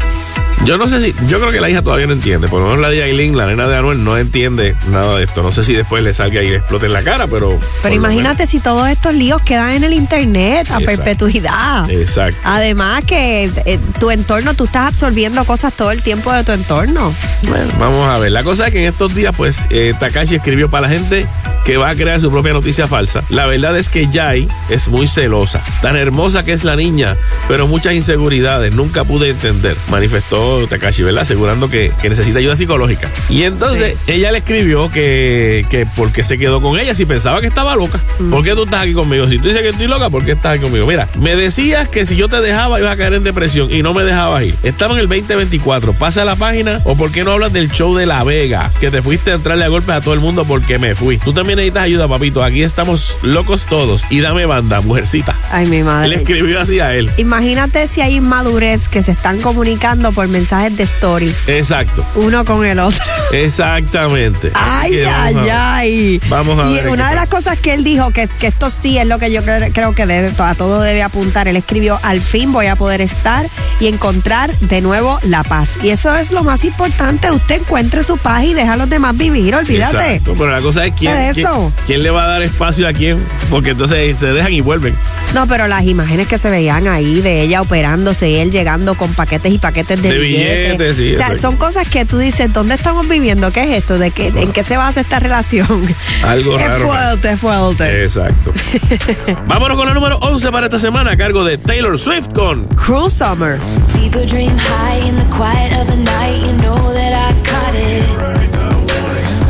Yo no sé si, yo creo que la hija todavía no entiende. Por lo menos la de Yailin, la nena de Anuel, no entiende nada de esto. No sé si después le salga y le explote en la cara, pero. Pero imagínate si todos estos líos quedan en el internet a Exacto. perpetuidad. Exacto. Además que eh, tu entorno, tú estás absorbiendo cosas todo el tiempo de tu entorno. Bueno, vamos a ver. La cosa es que en estos días, pues, eh, Takashi escribió para la gente que va a crear su propia noticia falsa. La verdad es que Yai es muy celosa. Tan hermosa que es la niña, pero muchas inseguridades. Nunca pude entender. Manifestó Takashi, ¿verdad? Asegurando que, que necesita ayuda psicológica. Y entonces ella le escribió que, que porque se quedó con ella si pensaba que estaba loca. ¿Por qué tú estás aquí conmigo? Si tú dices que estoy loca, ¿por qué estás aquí conmigo? Mira, me decías que si yo te dejaba ibas a caer en depresión y no me dejabas ir. Estaba en el 2024. Pasa a la página o por qué no hablas del show de La Vega, que te fuiste a entrarle a golpes a todo el mundo porque me fui. Tú también necesitas ayuda, papito. Aquí estamos locos todos. Y dame banda, mujercita. Ay, mi Le madre. escribió así a él. Imagínate si hay inmadurez que se están comunicando por mensajes de stories, Exacto. uno con el otro. Exactamente. Ay, ay, ay. Vamos a y ver qué una de las cosas que él dijo, que, que esto sí es lo que yo creo, que debe, a todo debe apuntar, él escribió, al fin voy a poder estar y encontrar de nuevo la paz. Y eso es lo más importante, usted encuentre su paz y deja a los demás vivir, olvídate. Exacto, pero la cosa es quién, ¿Qué de quién- quién le va a dar espacio a quién, porque entonces se dejan y vuelven. No, pero las imágenes que se veían ahí de ella operándose y él llegando con paquetes y paquetes de, De billetes, sí, o sea, son cosas que tú dices, ¿dónde estamos viviendo? ¿Qué es esto? ¿De qué, ¿En qué se basa esta relación? Algo es raro. fuerte, es fuerte. Exacto. Vámonos con la número 11 para esta semana a cargo de Taylor Swift con Cruel Summer. People dream high in the quiet of the night. You know that I caught it.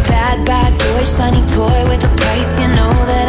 Bad, bad boy, shiny toy with a price. You know that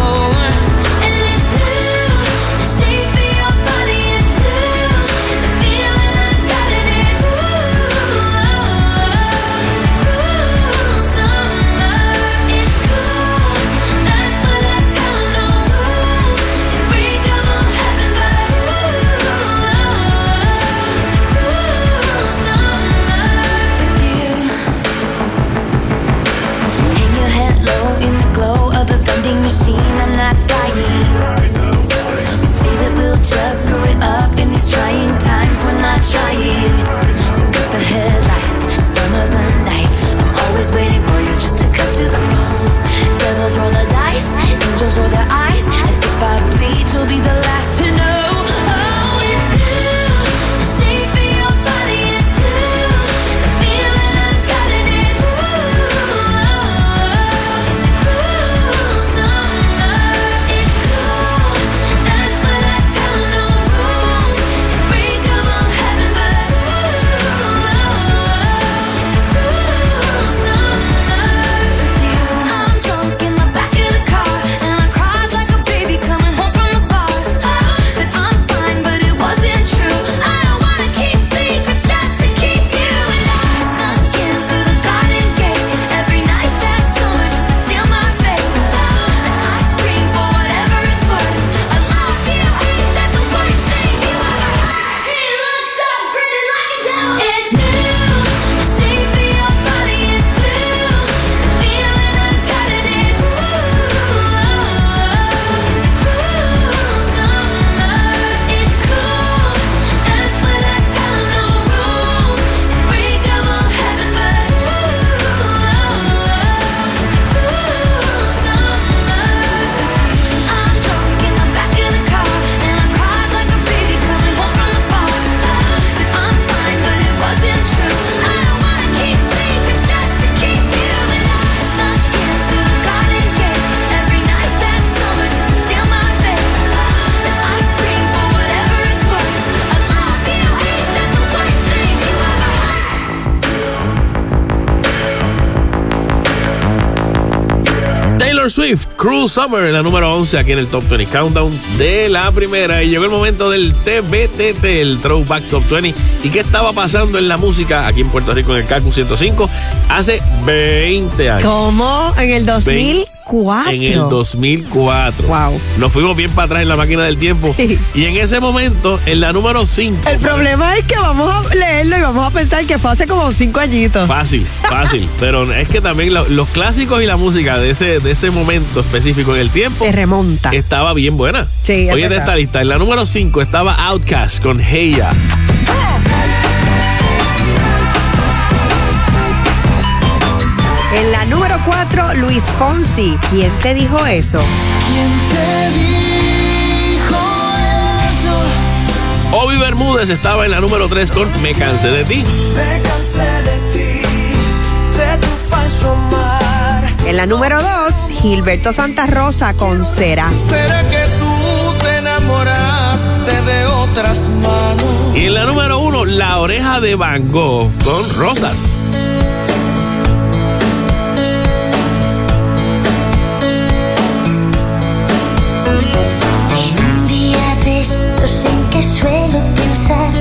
shiny Summer, en la número 11 aquí en el Top 20 Countdown de la primera. Y llegó el momento del TBTT, el Throwback Top 20. ¿Y qué estaba pasando en la música aquí en Puerto Rico en el CACU 105 hace 20 años? ¿Cómo? En el 2004. En el 2004. Wow. Nos fuimos bien para atrás en la máquina del tiempo. Y en ese momento, en la número 5. El problema es que vamos a leerlo y vamos a pensar que fue hace como cinco añitos. Fácil, fácil. Pero es que también lo- los clásicos y la música de ese, de ese momento específico en el tiempo. Se remonta. Estaba bien buena. Sí, es Oye, de verdad. esta lista, en la número 5 estaba Outcast con Heya. La número 4, Luis Fonsi. ¿Quién te dijo eso? Obi Bermúdez estaba en la número 3 con Me cansé de ti. Me cansé de ti, de tu falso amar. En la número 2, Gilberto Santa Rosa con Cera. ¿Será que tú te enamoraste de otras manos? Y en la número 1, La oreja de Van Gogh con Rosas. De estos en que suelo pensar,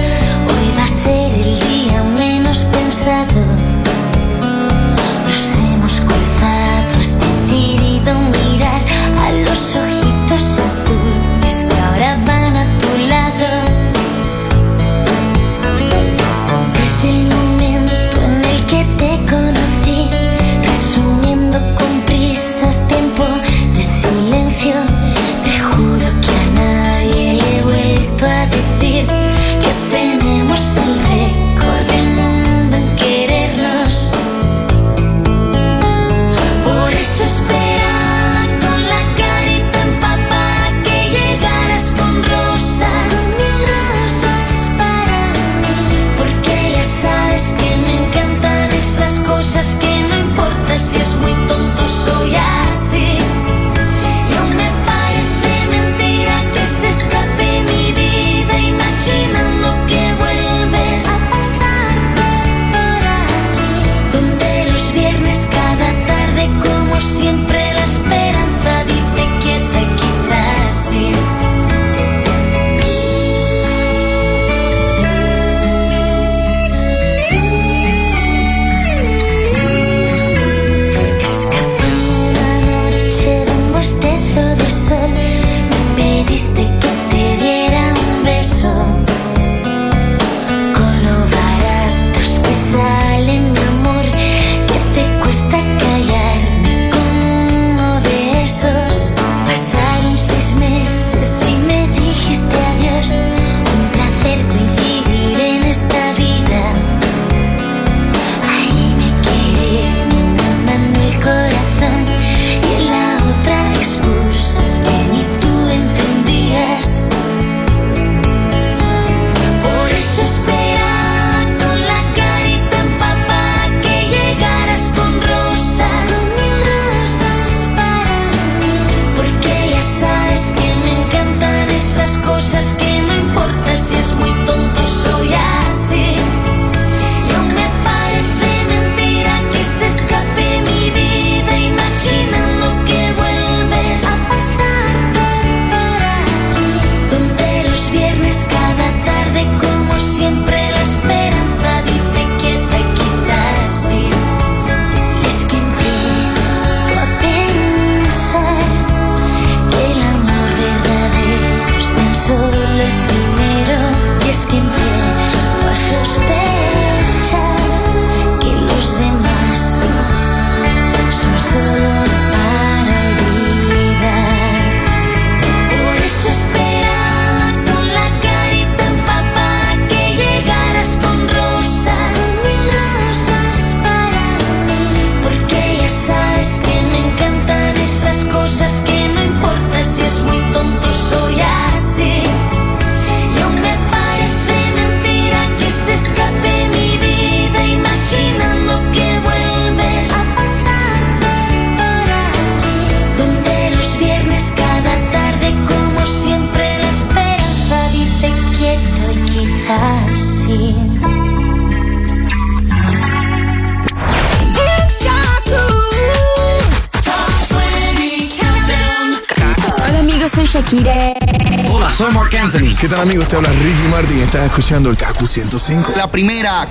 escuchando el KQ 105. La primera.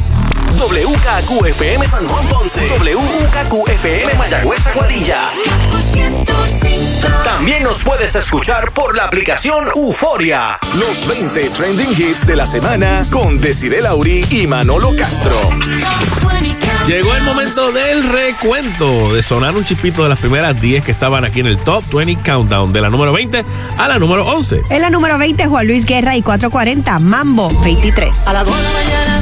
WKQFM San Juan Ponce. WKQFM Mayagüez Aguadilla. También nos puedes escuchar por la aplicación Euforia. Los 20 trending hits de la semana con Desiree Lauri y Manolo Castro. Llegó el momento del recuento, de sonar un chispito de las primeras 10 que estaban aquí en el Top 20 Countdown, de la número 20 a la número 11. En la número 20, Juan Luis Guerra y 440, Mambo 23. A las 2 de la mañana,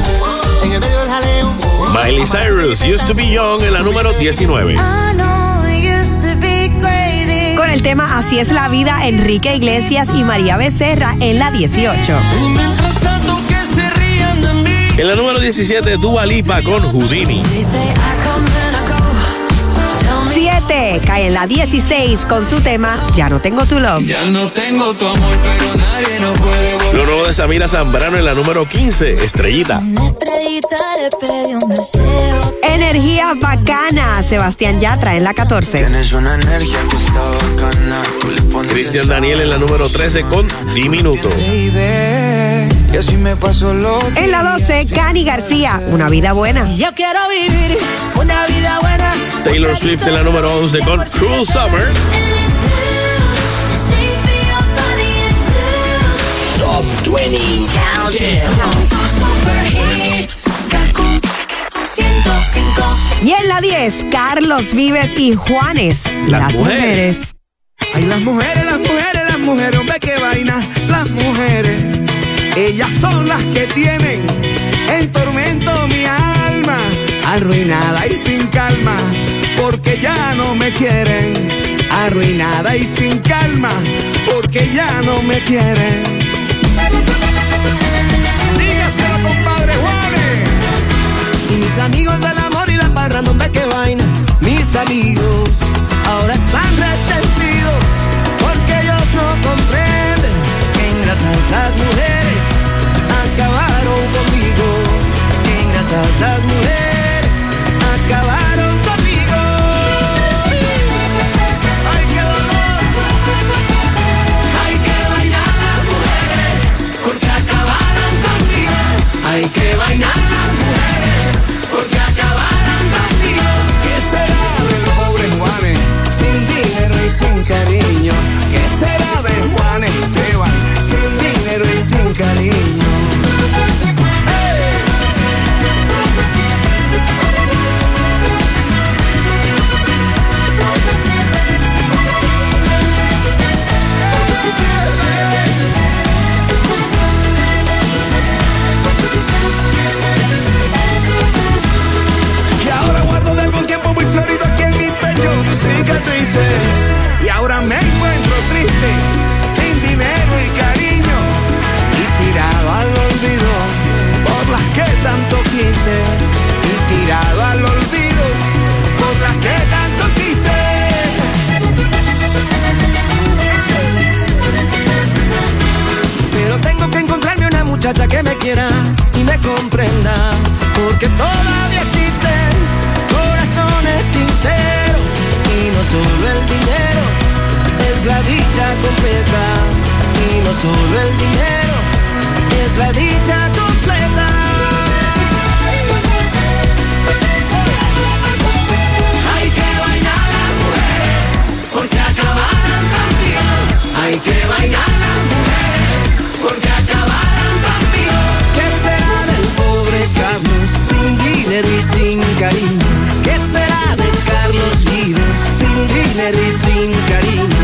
en el medio del jaleo. Miley Cyrus, Used to Be Young, en la número 19. Con el tema Así es la vida, Enrique Iglesias y María Becerra en la 18. En la número 17, Dua Lipa con Houdini. 7 cae en la 16 con su tema Ya no tengo tu love. Ya no tengo tu amor, pero nadie no puede volver. Lo nuevo de Samira Zambrano en la número 15, Estrellita. Energía bacana, Sebastián Yatra en la 14. Tienes una energía que está bacana. Le Cristian Daniel en la número 13 con Diminuto. Y así me pasó lo En la 12, Cani García, Una vida buena. Yo quiero vivir una vida buena. Taylor Swift en la número 11 con Cruel Summer. Top 20 Countdown. Y en la 10, Carlos Vives y Juanes, Las mujeres. Ay, las mujeres, las mujeres, las mujeres, hombre, qué vaina, las mujeres. Ellas son las que tienen en tormento mi alma, arruinada y sin calma, porque ya no me quieren. Arruinada y sin calma, porque ya no me quieren. Dígaselo, compadre Juanes. Y mis amigos del amor y la parranda, hombre, qué vaina. Mis amigos ahora están resentidos porque ellos no comprenden que ingratas las mujeres Que ingratas las mujeres Y ahora me encuentro triste, sin dinero y cariño. Y tirado al olvido por las que tanto quise. Y tirado solo el dinero es la dicha completa. Y no solo el dinero es la dicha completa. Hay que bailar las mujeres porque acabaron conmigo. Hay que bailar las mujeres porque acabaron conmigo. ¿Qué será del pobre Carlos sin dinero y sin cariño? ¿Qué será de Carlos Vives sin dinero y sin cariño?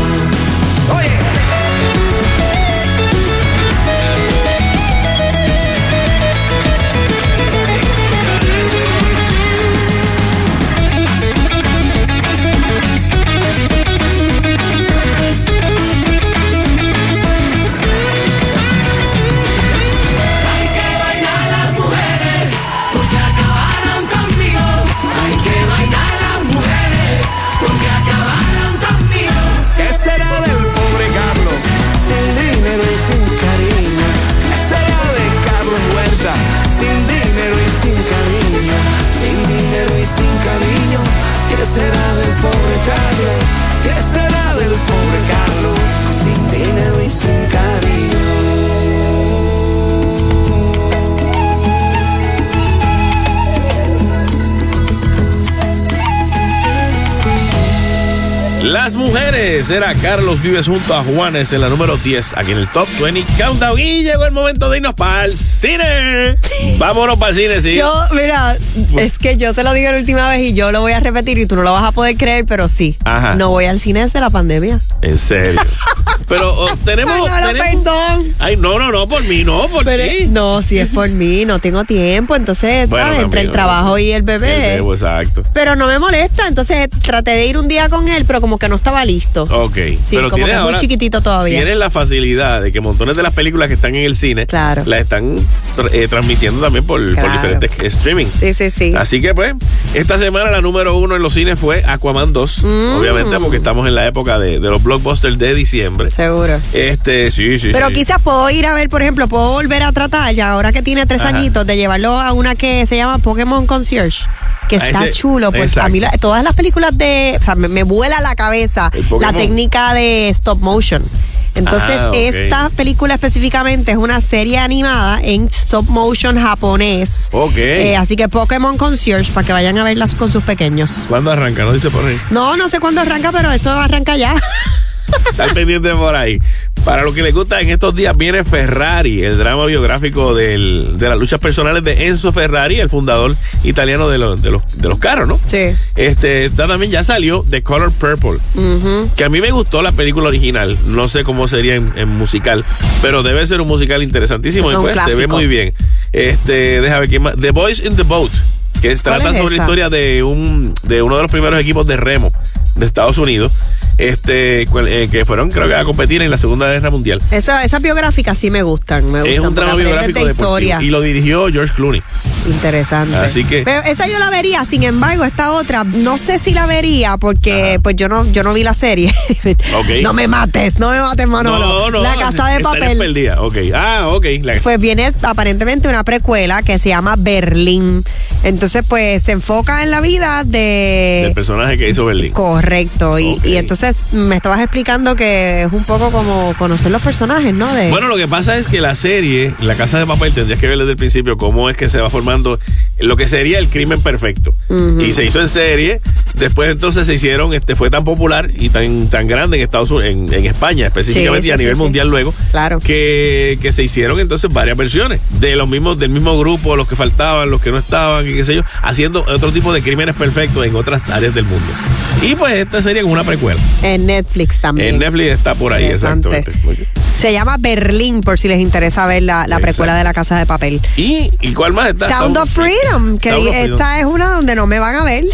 Mujeres era Carlos Vives junto a Juanes en la número 10, aquí en el Top 20 Countdown. Y llegó el momento de irnos para el cine. Vámonos para el cine, sí. Yo, mira, es que yo te lo dije la última vez y yo lo voy a repetir y tú no lo vas a poder creer, pero sí. Ajá. No voy al cine desde la pandemia. En serio. Pero oh, tenemos. Ay, no, no, tenemos- perdón. Ay, no, no, no, por mí, no, por ti. no, si es por mí, no tengo tiempo, entonces, Bueno, ¿sabes? entre el trabajo y el bebé. El exacto. Pero no me molesta, entonces traté de ir un día con él, pero como que no estaba listo. Ok. Sí, pero como que es muy chiquitito todavía. Tienes la facilidad de que montones de las películas que están en el cine las están eh, transmitiendo también por, diferentes streaming. Sí, sí, sí. Así que pues, esta semana la número uno en los cines fue Aquaman 2. Mm. Obviamente, porque estamos en la época de, de los blockbusters de diciembre. Seguro. Este, sí, sí, Pero sí. quizás puedo ir a ver, por ejemplo, puedo volver a tratar ya ahora que tiene tres Ajá. añitos de llevarlo a una que se llama Pokémon Concierge, que A está ese- chulo. Pues exacto. a mí la- todas las películas de, o sea, me, me vuela la cabeza la técnica de stop motion. Entonces, Ah, ok. esta película específicamente es una serie animada en stop motion japonés. Ok. Eh, así que Pokémon Concierge para que vayan a verlas con sus pequeños. ¿Cuándo arranca? No dice por ahí. No, no sé cuándo arranca, pero eso arranca ya. Están pendientes por ahí. Para lo que les gusta, en estos días viene Ferrari, el drama biográfico del- de las luchas personales de Enzo Ferrari, el fundador italiano de los, de los, de los carros, ¿no? Sí. Este, también ya salió The Color Purple. Que a mí me gustó la película original. No sé cómo sería en, en musical, pero debe ser un musical interesantísimo. Es y un pues, se ve muy bien. Este, déjame ver quién más. The Boys in the Boat, que trata es sobre la historia de un de uno de los primeros equipos de remo de Estados Unidos, este, eh, que fueron creo que a competir en la Segunda Guerra Mundial. Esa- Esas biográficas sí me gustan. Me Es gustan, un drama biográfico de historia. y lo dirigió George Clooney. Interesante. Así que- Pero esa yo la vería, sin embargo, esta otra, no sé si la vería porque pues yo no, yo no vi la serie. Ok. No me mates, no me mates, Manolo. No, no, La casa de papel. perdida. Ok. Ah, ok. La- Pues viene aparentemente una precuela que se llama Berlín. Entonces, pues se enfoca en la vida de. del personaje que hizo Berlín. Correcto. Y, y entonces me estabas explicando que es un poco como conocer los personajes, ¿no? De, Bueno, lo que pasa es que la serie, La Casa de Papel, tendrías que ver desde el principio cómo es que se va formando lo que sería el crimen perfecto. Y se hizo en serie. Después entonces se hicieron, este fue tan popular y tan, tan grande en Estados Unidos, en, en España específicamente Sí, y a sí, nivel sí. mundial luego, Claro. que, que se hicieron entonces varias versiones de los mismos, del mismo grupo, los que faltaban, los que no estaban, y qué sé yo, haciendo otro tipo de crímenes perfectos en otras áreas del mundo. Y pues esta serie es una precuela. en Netflix también. En Netflix está por ahí, exactamente. Se llama Berlín, por si les interesa ver la, la precuela de la casa de papel. ¿Y, ¿Y cuál más está? Sound of Freedom, que Sound of Freedom. esta es una donde no me van a ver.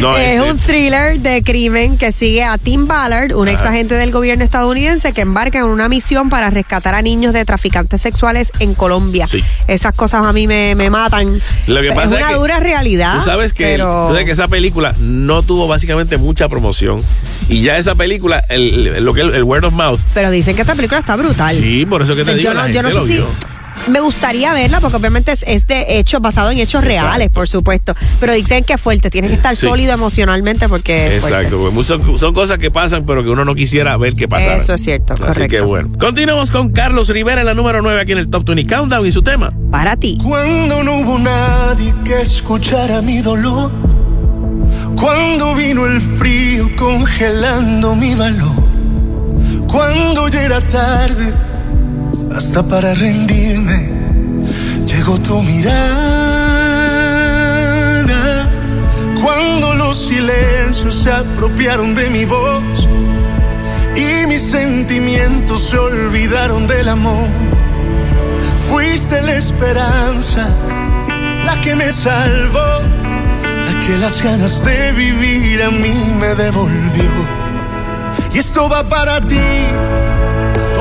No, es ese- un thriller de crimen que sigue a Tim Ballard, un ex agente del gobierno estadounidense que embarca en una misión para rescatar a niños de traficantes sexuales en Colombia. Sí. Esas cosas a mí me, me matan. Lo que es pasa es una que dura realidad. Tú sabes que, pero... tú sabes que esa película no tuvo básicamente mucha promoción. Y ya esa película, el, el- lo que el, el word of mouth. Pero dicen que esta película está brutal. Sí, por eso que te digo, yo la no, yo no gente sé lo si vio. Me gustaría verla porque obviamente es, es de hechos basado en hechos reales, por supuesto. Pero dicen que es fuerte, tienes que estar Sí. sólido emocionalmente porque es fuerte. Exacto, porque son, son cosas que pasan, pero que uno no quisiera ver que pasaran. Eso es cierto, Así correcto. que bueno. Continuamos con Carlos Rivera en la número 9 aquí en el Top 20 Countdown y su tema. Para ti. Cuando no hubo nadie que escuchara mi dolor. Cuando vino el frío congelando mi valor. Cuando ya era tarde, hasta para rendirme, llegó tu mirada. Cuando los silencios se apropiaron de mi voz y mis sentimientos se olvidaron del amor. Fuiste la esperanza, la que me salvó, la que las ganas de vivir a mí me devolvió. Y esto va para ti,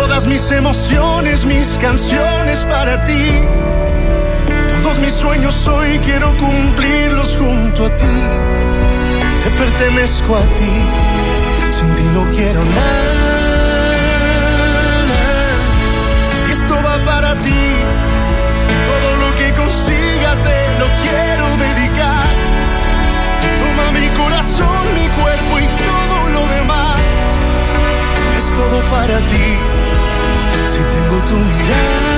todas mis emociones, mis canciones para ti. Todos mis sueños hoy quiero cumplirlos junto a ti. Te pertenezco a ti, sin ti no quiero nada. Esto va para ti, todo lo que consiga te lo quiero dedicar. Toma mi corazón, mi cuerpo y todo lo demás. Es todo para ti, si tengo tu mirada.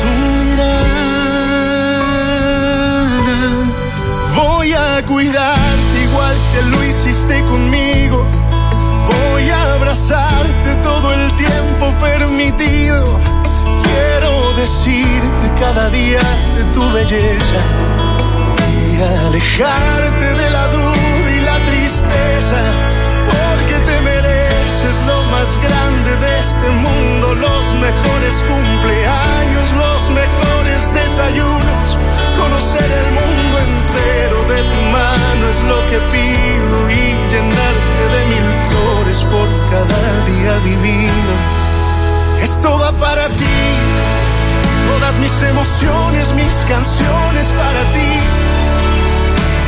Tu mirada. Voy a cuidarte igual esté conmigo. Voy a abrazarte todo el tiempo permitido. Quiero decirte cada día de tu belleza y alejarte de la duda y la tristeza, porque te mereces lo más grande de este mundo, los mejores cumpleaños, los mejores desayunos, conocer el mundo entero de tu mano es lo que pido y llenarte de mil flores por cada día vivido. Esto va para ti, todas mis emociones, mis canciones para ti.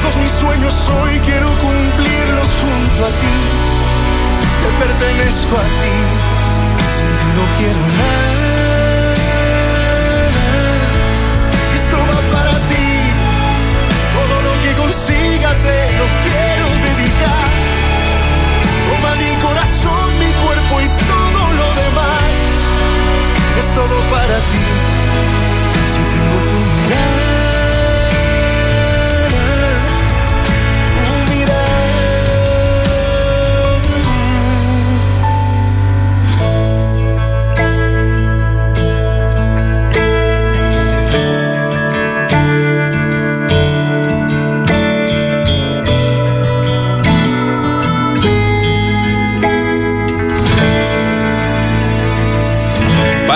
Todos mis sueños hoy quiero cumplirlos junto a ti. Te pertenezco a ti, sin ti no quiero nada. Esto va para ti, todo lo que consiga te lo quiero dedicar. Toma mi corazón, mi cuerpo y todo lo demás. Es todo para ti,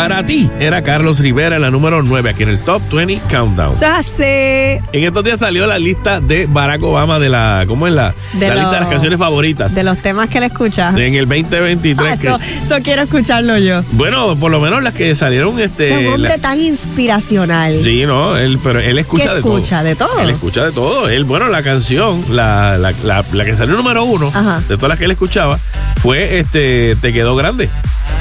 Para ti era Carlos Rivera en la número 9 aquí en el Top 20 Countdown. Es así. En estos días salió la lista de Barack Obama de la, ¿cómo es la? De la los- lista de las canciones favoritas. De los temas que le escuchas. En el 2023. Ah, que- eso, eso quiero escucharlo yo. bueno, por lo menos las que salieron, este. Es un hombre la- tan inspiracional. Sí, no, él, pero él escucha ¿Qué de escucha? todo. ¿De todo? Él escucha de todo. Él, bueno, la canción, la, la, la, la que salió número uno Ajá. de todas las que él escuchaba, fue este Te quedó grande.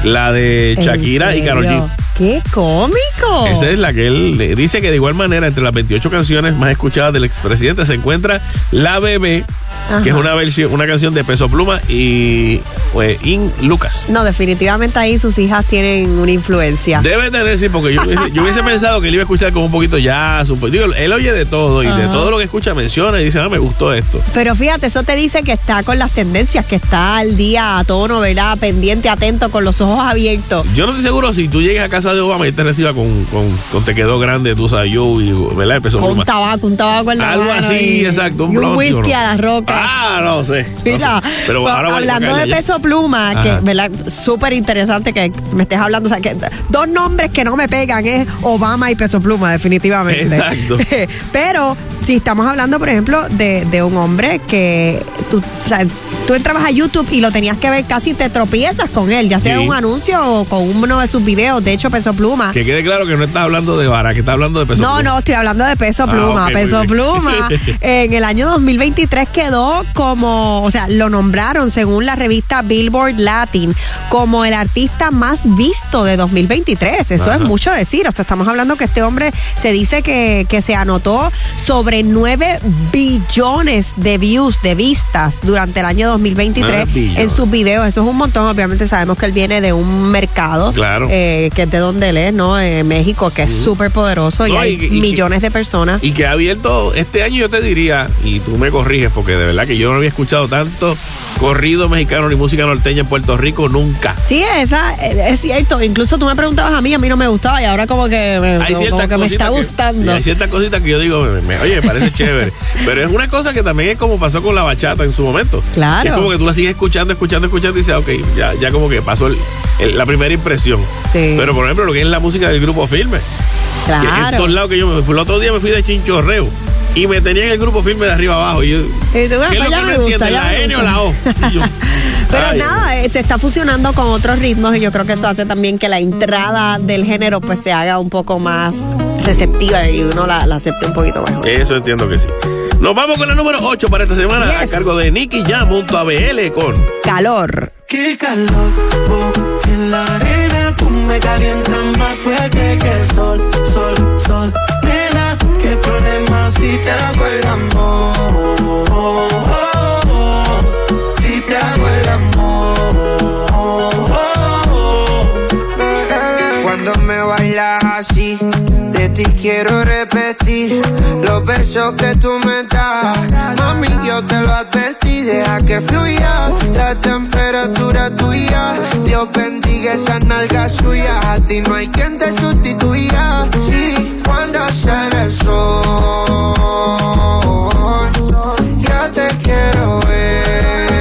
La de ¿En Shakira y Karol G. ¡Qué cómico! Esa es la que él dice que de igual manera, entre las 28 canciones más escuchadas del expresidente se encuentra La Bebé, Ajá. que es una versión, una canción de Peso Pluma y pues, In Lucas. No, definitivamente ahí sus hijas tienen una influencia. Debe tener, sí, porque yo hubiese, yo hubiese pensado que él iba a escuchar como un poquito jazz. Un digo, él oye de todo y de todo lo que escucha menciona y dice, ah, me gustó esto. Pero fíjate, eso te dice que está con las tendencias, que está al día a tono, ¿verdad? Pendiente, atento, con los ojos abiertos. Yo no estoy seguro si tú llegas a casa de Obama y él te reciba con, con, con te quedó grande, tú sabes, yo y, ¿verdad? El Peso Con un tabaco, un tabaco en la Algo mano así, y- exacto, un Y un blond, whisky a la roca. Ah, no sé. no Mira, sé. Pero pues, ahora hablando de peso pluma, que. ¿verdad? súper interesante que me estés hablando, o sea, que dos nombres que no me pegan es Obama y peso pluma, definitivamente. Exacto. Pero si estamos hablando, por ejemplo, de, de un hombre que tú, o sea, tú entrabas a YouTube y lo tenías que ver, casi te tropiezas con él, ya sea Sí. un anuncio o con uno de sus videos, de hecho peso pluma. Que quede claro que no estás hablando de vara, que estás hablando de peso No, Pluma. no, estoy hablando de peso Ah, pluma. peso pluma en el año 2023 quedó como, o sea, lo nombraron según la revista Billboard Latin como el artista más visto de 2023. Eso Ajá. es mucho decir. O sea, estamos hablando que este hombre se dice que, que se anotó sobre 9 billones de views, de vistas durante el año 2023 Nueve billones. en sus videos. Eso es un montón. Obviamente sabemos que él viene de un mercado Claro. eh, que es de donde él es, ¿no? México, que es súper poderoso y hay y- y- millones de personas. Y que ha abierto este año, yo te diría, y tú me corriges, porque de verdad que yo no había escuchado tanto corrido mexicano ni música norteña en Puerto Rico nunca. Sí, esa eh, es cierto. Incluso tú me preguntabas a mí, a mí no me gustaba y ahora como que me, Hay como que me está que- gustando. hay ciertas cositas que yo digo, me- me- oye, me parece chévere. Pero es una cosa que también es como pasó con la bachata en su momento. Claro. Es como que tú la sigues escuchando, escuchando, escuchando y dices, ok, ya, ya como que pasó el- el- la primera impresión. Sí. Pero por ejemplo, lo que es la música del grupo Firme. Que en Claro. todos lados que yo me fui, el otro día me fui de chinchorreo y me tenía en el grupo Firme de arriba abajo. Y yo, tú, ¿Qué es pues lo que no ya la N o la O? Y yo, Pero ay, nada, eh, se está fusionando con otros ritmos y yo creo que eso hace también que la entrada del género pues se haga un poco más receptiva y uno la, la acepte un poquito mejor. Eso entiendo que sí. Nos vamos con la número 8 para esta semana a cargo de Nicky Jam junto a BL con Calor. Qué calor, oh, en la arena tú me calientas más fuerte que el sol, sol, sol. Nena, qué problema si te hago el amor, oh, si te hago el amor. Cuando me bailas así, quiero repetir los besos que tú me das. Mami, yo te lo advertí, deja que fluya la temperatura tuya. Dios bendiga esa nalga suya, a ti no hay quien te sustituya. Sí, cuando sale el sol, ya te quiero ver.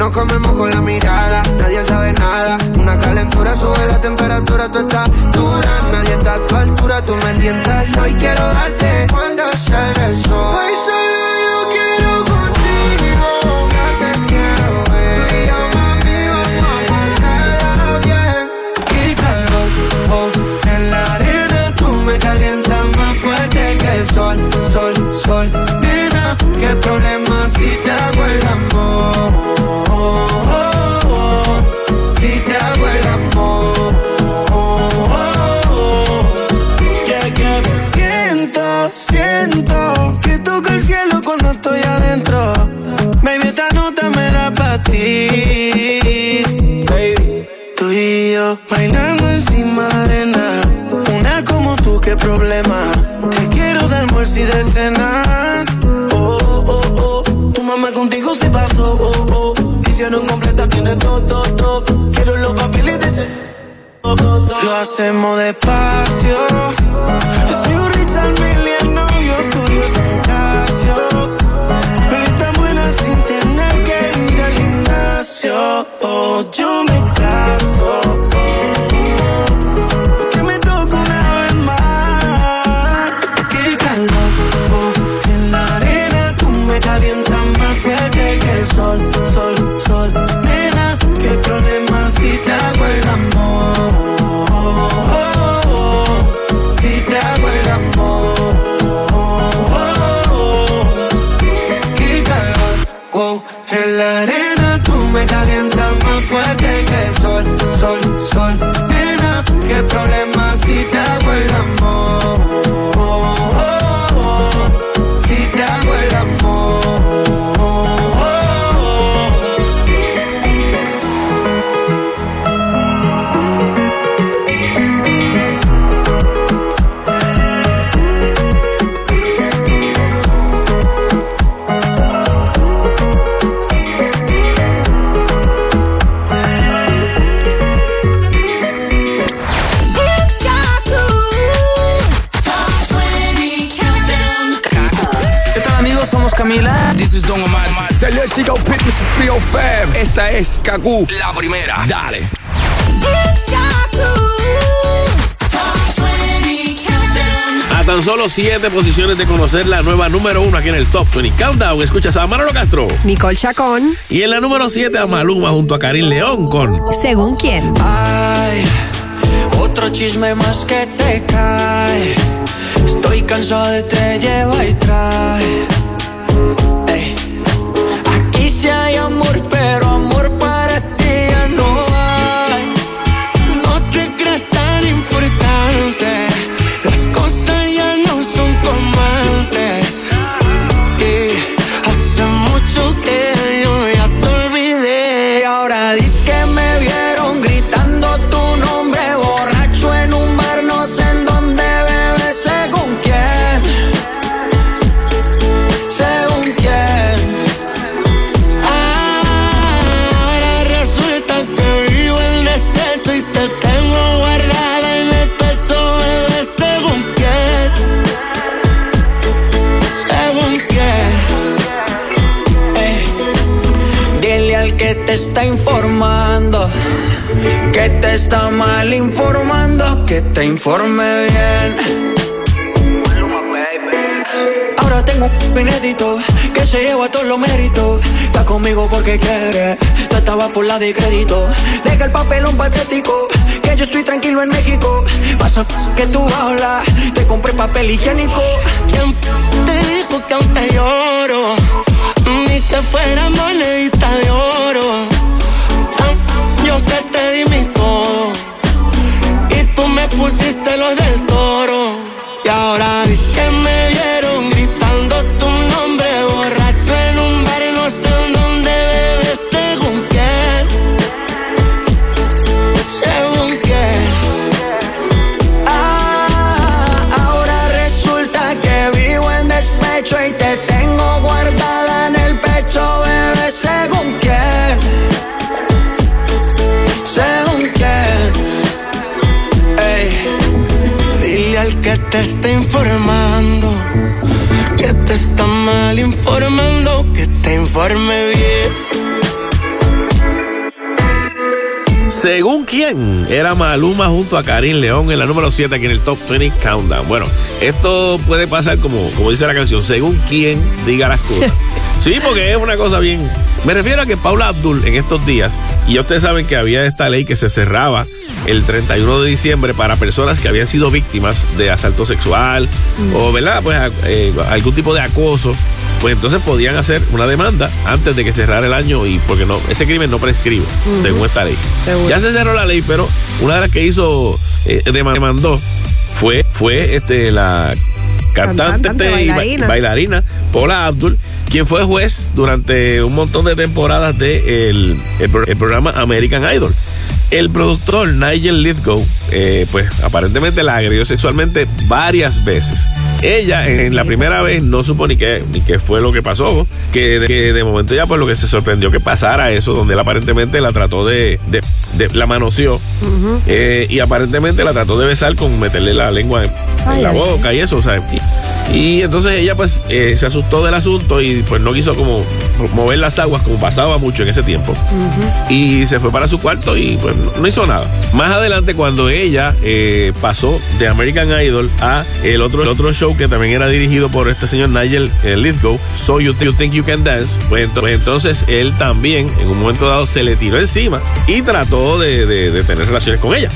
Nos comemos con la mirada, nadie sabe nada. Una calentura sube la temperatura, tú estás dura. Nadie está a tu altura, tú me tientas. Hoy quiero darte cuando salga el sol. Hoy solo yo quiero contigo, ya te quiero ver. Tú y yo, mami, vamos a bien. Qué calor, oh, en la arena tú me calientas más fuerte que el sol, sol, sol. Nena, qué problema hacemos despacio. Kaku, la primera. Dale. A tan solo siete posiciones de conocer la nueva número uno aquí en el Top 20 Countdown. Escuchas a Manolo Castro. Nicole Chacón. Y en la número 7 a Maluma junto a Karim León con Según quién. Ay, otro chisme más que te cae. Estoy cansado de te lleva y trae. Te está mal informando, que te informe bien. Ahora tengo un inédito que se lleva todos los méritos. Está conmigo porque quiere, tú estabas por la de crédito. Deja el papelón patético, que yo estoy tranquilo en México. Pasa que tú hablas, te compré papel higiénico. ¿Quién te dijo que aún te lloro? Ni que fuera monedita de oro. Yo que te di mi pusiste los del toro. Y ahora dices que me vieron Era Maluma junto a Karim León en la número 7 aquí en el Top 20 Countdown. Bueno, esto puede pasar como, como dice la canción, según quién diga las cosas. Sí, porque es una cosa bien. Me refiero a que Paula Abdul en estos días, y ya ustedes saben que había esta ley que se cerraba el 31 de diciembre para personas que habían sido víctimas de asalto sexual o, ¿verdad? Pues eh, algún tipo de acoso. Pues entonces podían hacer una demanda antes de que cerrara el año y porque no ese crimen no prescribe según esta ley. Seguro. Ya se cerró la ley, pero una de las que hizo eh, dema- demandó fue fue este la cantante, Cantante, y ba- bailarina. bailarina Paula Abdul, quien fue juez durante un montón de temporadas del de el, el programa American Idol. El productor Nigel Lithgow, eh, pues aparentemente la agredió sexualmente varias veces. Ella en la primera vez no supo ni qué, ni qué fue lo que pasó, que de, que de momento ya pues lo que se sorprendió que pasara eso, donde él aparentemente la trató de, de- de- la manoseó eh, y aparentemente la trató de besar con meterle la lengua en, la ay, boca y eso, o sea, y, entonces ella pues eh, se asustó del asunto y pues no quiso como mover las aguas como pasaba mucho en ese tiempo y se fue para su cuarto y pues no, hizo nada. Más adelante cuando ella eh, pasó de American Idol a el otro, el otro show que también era dirigido por este señor Nigel eh, Lithgow, So You, You Think You Can Dance, pues, ento- pues entonces él también en un momento dado se le tiró encima y trató de, de- de tener relaciones con ella.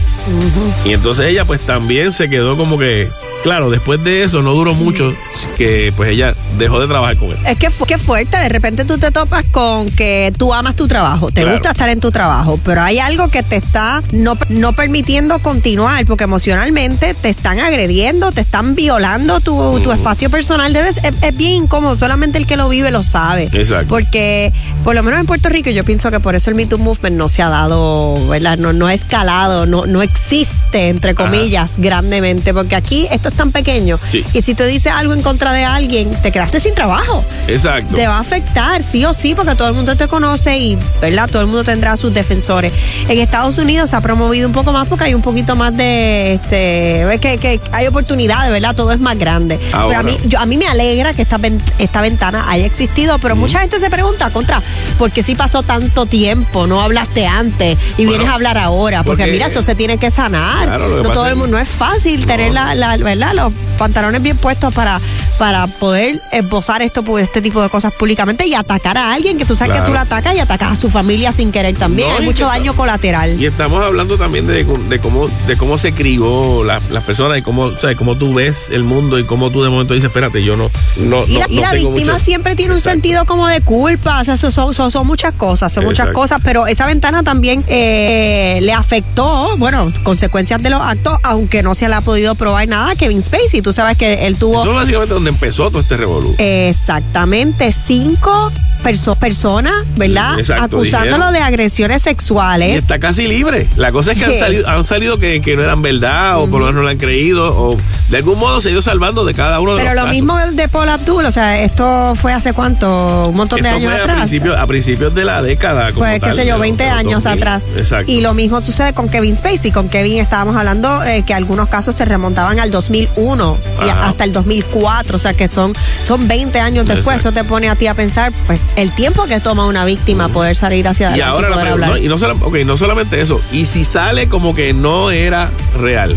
Y entonces ella pues también se quedó como que, claro, después de eso no duró mucho que pues ella dejó de trabajar con él. Es que, que fuerte, de repente tú te topas con que tú amas tu trabajo, te Claro. gusta estar en tu trabajo, pero hay algo que te está no, no permitiendo continuar porque emocionalmente te están agrediendo, te están violando tu, tu espacio personal. Debes, es, es bien incómodo, solamente el que lo vive lo sabe. Exacto. Porque por lo menos en Puerto Rico yo pienso que por eso el Me Too Movement no se ha dado, ¿verdad? No, no ha escalado, no, no existe, entre comillas, grandemente, porque aquí esto es tan pequeño Sí. y si tú dices algo en contra de alguien, te quedaste sin trabajo. Exacto. Te va a afectar, sí o sí, porque todo el mundo te conoce y, ¿verdad? Todo el mundo tendrá sus defensores. En Estados Unidos se ha promovido un poco más porque hay un poquito más de, este, que, que hay oportunidades, ¿verdad? Todo es más grande. Ahora. Pero a mí, yo, a mí me alegra que esta, esta ventana haya existido, pero mucha gente se pregunta, contra, ¿por qué si pasó tanto tiempo? No hablaste antes y vienes a hablar ahora, porque, porque- mira, eso se tiene que sanar. Claro, no, todo el es- mundo, no es fácil tener la, la- ¿verdad? Los pantalones bien puestos para, para poder esbozar esto, pues, este tipo de cosas públicamente y atacar a alguien que tú sabes Claro. que tú la atacas y atacas a su familia sin querer también. No, Hay mucho daño colateral. Y estamos hablando también de, de cómo de cómo se crió la- las personas y cómo, o sea, cómo tú ves el mundo y cómo tú de momento dices, espérate, yo no no Y no, la, y no la tengo víctima mucho- siempre tiene un sentido como de culpa, o sea, son, son- son- son muchas cosas, son muchas cosas, pero esa ventana también eh, le afectó, bueno, consecuencias de los actos, aunque no se le ha podido probar nada Kevin Spacey. Tú sabes que él tuvo Eso es básicamente donde empezó todo este revolú. exactamente cinco perso- personas, ¿verdad? Exacto, Acusándolo dijeron. de agresiones Y sexuales. está casi libre. La cosa es que han salido, han salido que, que no eran verdad o por lo menos no lo han creído o de algún modo se ha ido salvando de cada uno de Pero los lo casos. mismo de Paul Abdul, o sea, esto fue hace cuánto, un montón de años fue a atrás. principios, a principios de la década. como Pues qué sé yo, de 20 los- de los años 2000. atrás. Exacto. Y lo mismo sucede con Kevin Spacey. Con Kevin estábamos hablando eh, que algunos casos se remontaban al 2001 y Ajá. hasta el 2004. O sea que son, son 20 años después. Exacto. Eso te pone a ti a pensar pues el tiempo que toma una víctima poder salir hacia Y adelante y, ahora, la poder pregunta- hablar. no, y no, sola- ok, no solamente eso, y si sale como que no era real,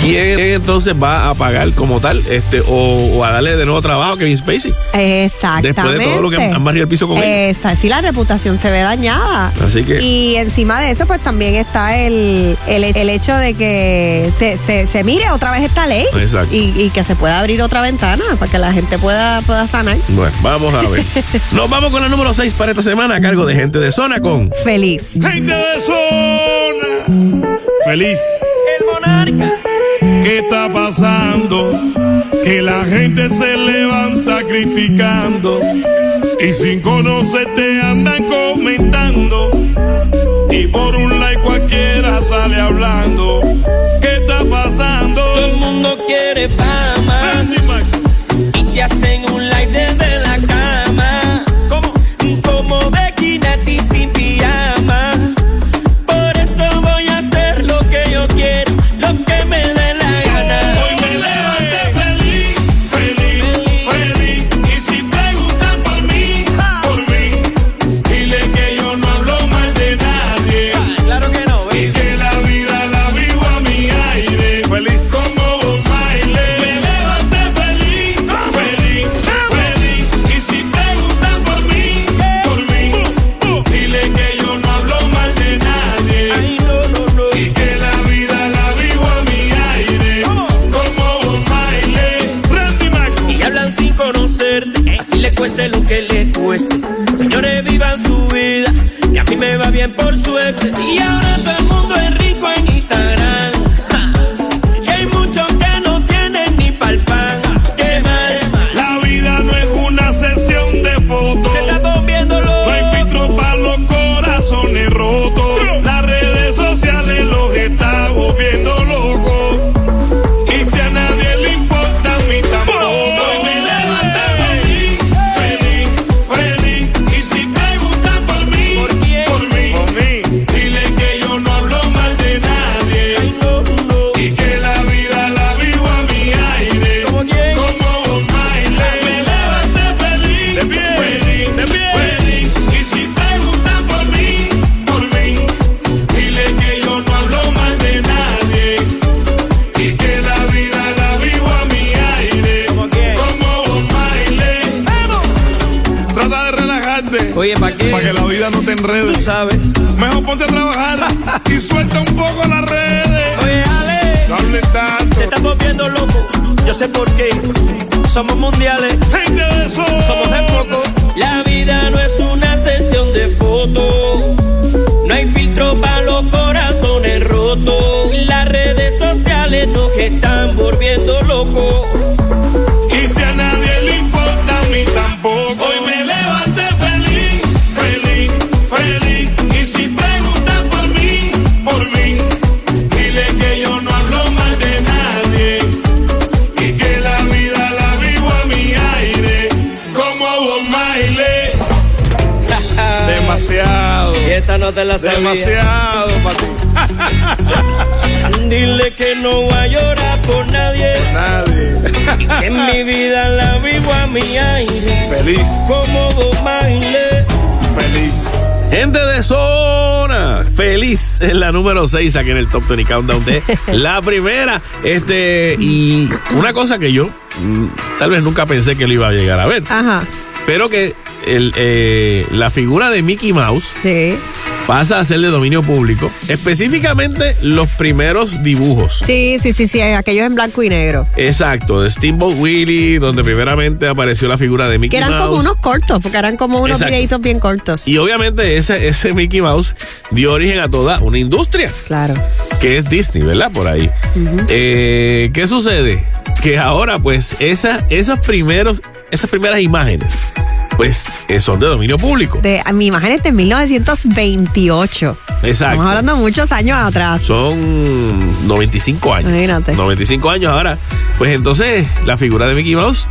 ¿quién entonces va a pagar como tal este o, o a darle de nuevo trabajo a Kevin Spacey? Exactamente. Después de todo lo que han- barrido el piso con él. Esa, sí, la reputación se ve dañada. Así que- Y encima de eso, pues también está el, el, el hecho de que se, se, se mire otra vez esta ley. Exacto. Y, y que se pueda abrir otra ventana para que la gente pueda, pueda sanar. Bueno, vamos a ver. Nos vamos con la número 6 para esta semana a cargo de gente de zona con Feliz. Gente de zona. Feliz. El monarca. ¿Qué está pasando? Que la gente se levanta criticando. Y sin conocerte andan comentando. Y por un like cualquiera sale hablando. ¿Qué está pasando? Todo el mundo quiere fama. Suerte. Y sé por qué. Somos mundiales. Somos de foco. La vida no es una sesión de fotos. No hay filtro para los corazones rotos. Las redes sociales nos están volviendo locos. No te la sabía. Demasiado para ti. Dile que no voy a llorar por nadie. Nadie. Y que en mi vida la vivo a mi aire. Feliz. Como Bob Marley. Feliz. Gente de zona, feliz es la número 6 aquí en el Top 20 Countdown de la primera. Este, y una cosa que yo mm, tal vez nunca pensé que lo iba a llegar a ver, Ajá. pero que el, eh, la figura de Mickey Mouse Sí. Pasa a ser de dominio público, específicamente los primeros dibujos. Sí, sí, sí, sí, aquellos en blanco y negro. Exacto, de Steamboat Willie, donde primeramente apareció la figura de Mickey Que eran Mouse. como unos cortos, porque eran como unos Exacto. videitos bien cortos. Y obviamente ese, ese Mickey Mouse dio origen a toda una industria. Claro. Que es Disney, ¿verdad? Por ahí. Eh, ¿Qué sucede? Que ahora, pues, esa, esos primeros, esas primeras imágenes, pues, eh, son de dominio público. De, a mi imagen es de 1928. Exacto. Estamos hablando muchos años atrás. Son 95 años. Imagínate. 95 años ahora. Pues entonces, la figura de Mickey Mouse,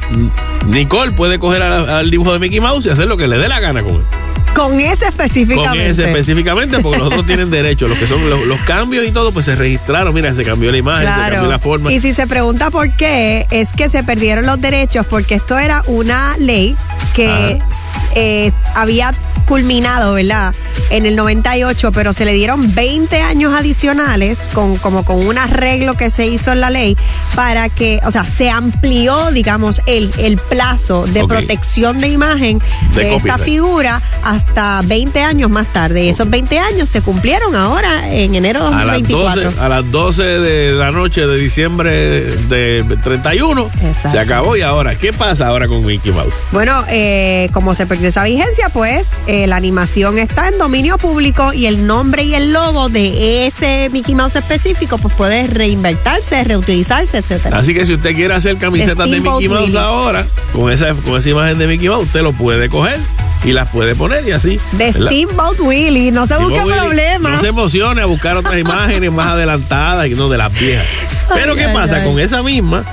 Nicole puede coger al, al dibujo de Mickey Mouse y hacer lo que le dé la gana con él. Con ese Con específicamente. ese específicamente, porque los otros tienen derecho. Los que son los, los cambios y todo, pues se registraron. Mira, se cambió la imagen, se cambió la forma. Y si se pregunta por qué, es que se perdieron los derechos porque esto era una ley que eh, había culminado, ¿verdad? En el 98, pero se le dieron 20 años adicionales con como con un arreglo que se hizo en la ley para que, o sea, se amplió, digamos, el, el plazo de protección de imagen De de, esta figura hasta 20 años más tarde. Y esos 20 años se cumplieron ahora en enero de A las, 2024. 12, a las 12 de la noche de diciembre de 31 Exacto. se acabó. ¿Y ahora qué pasa ahora con Mickey Mouse? Bueno, eh, como se perdió esa vigencia, pues eh, la animación está en dominio público y el nombre y el logo de ese Mickey Mouse específico, pues puede reinventarse, reutilizarse, etcétera. Así que si usted quiere hacer camisetas de Mickey Mouse ahora, con esa, con esa imagen de Mickey Mouse, usted lo puede coger y las puede poner y así. De. Steamboat Willie, no se busque Steamboat Willie, problema. No se emocione a buscar otras imágenes más adelantadas y no de las viejas. Pero Ay, ¿qué ay, pasa? ay. Con esa misma,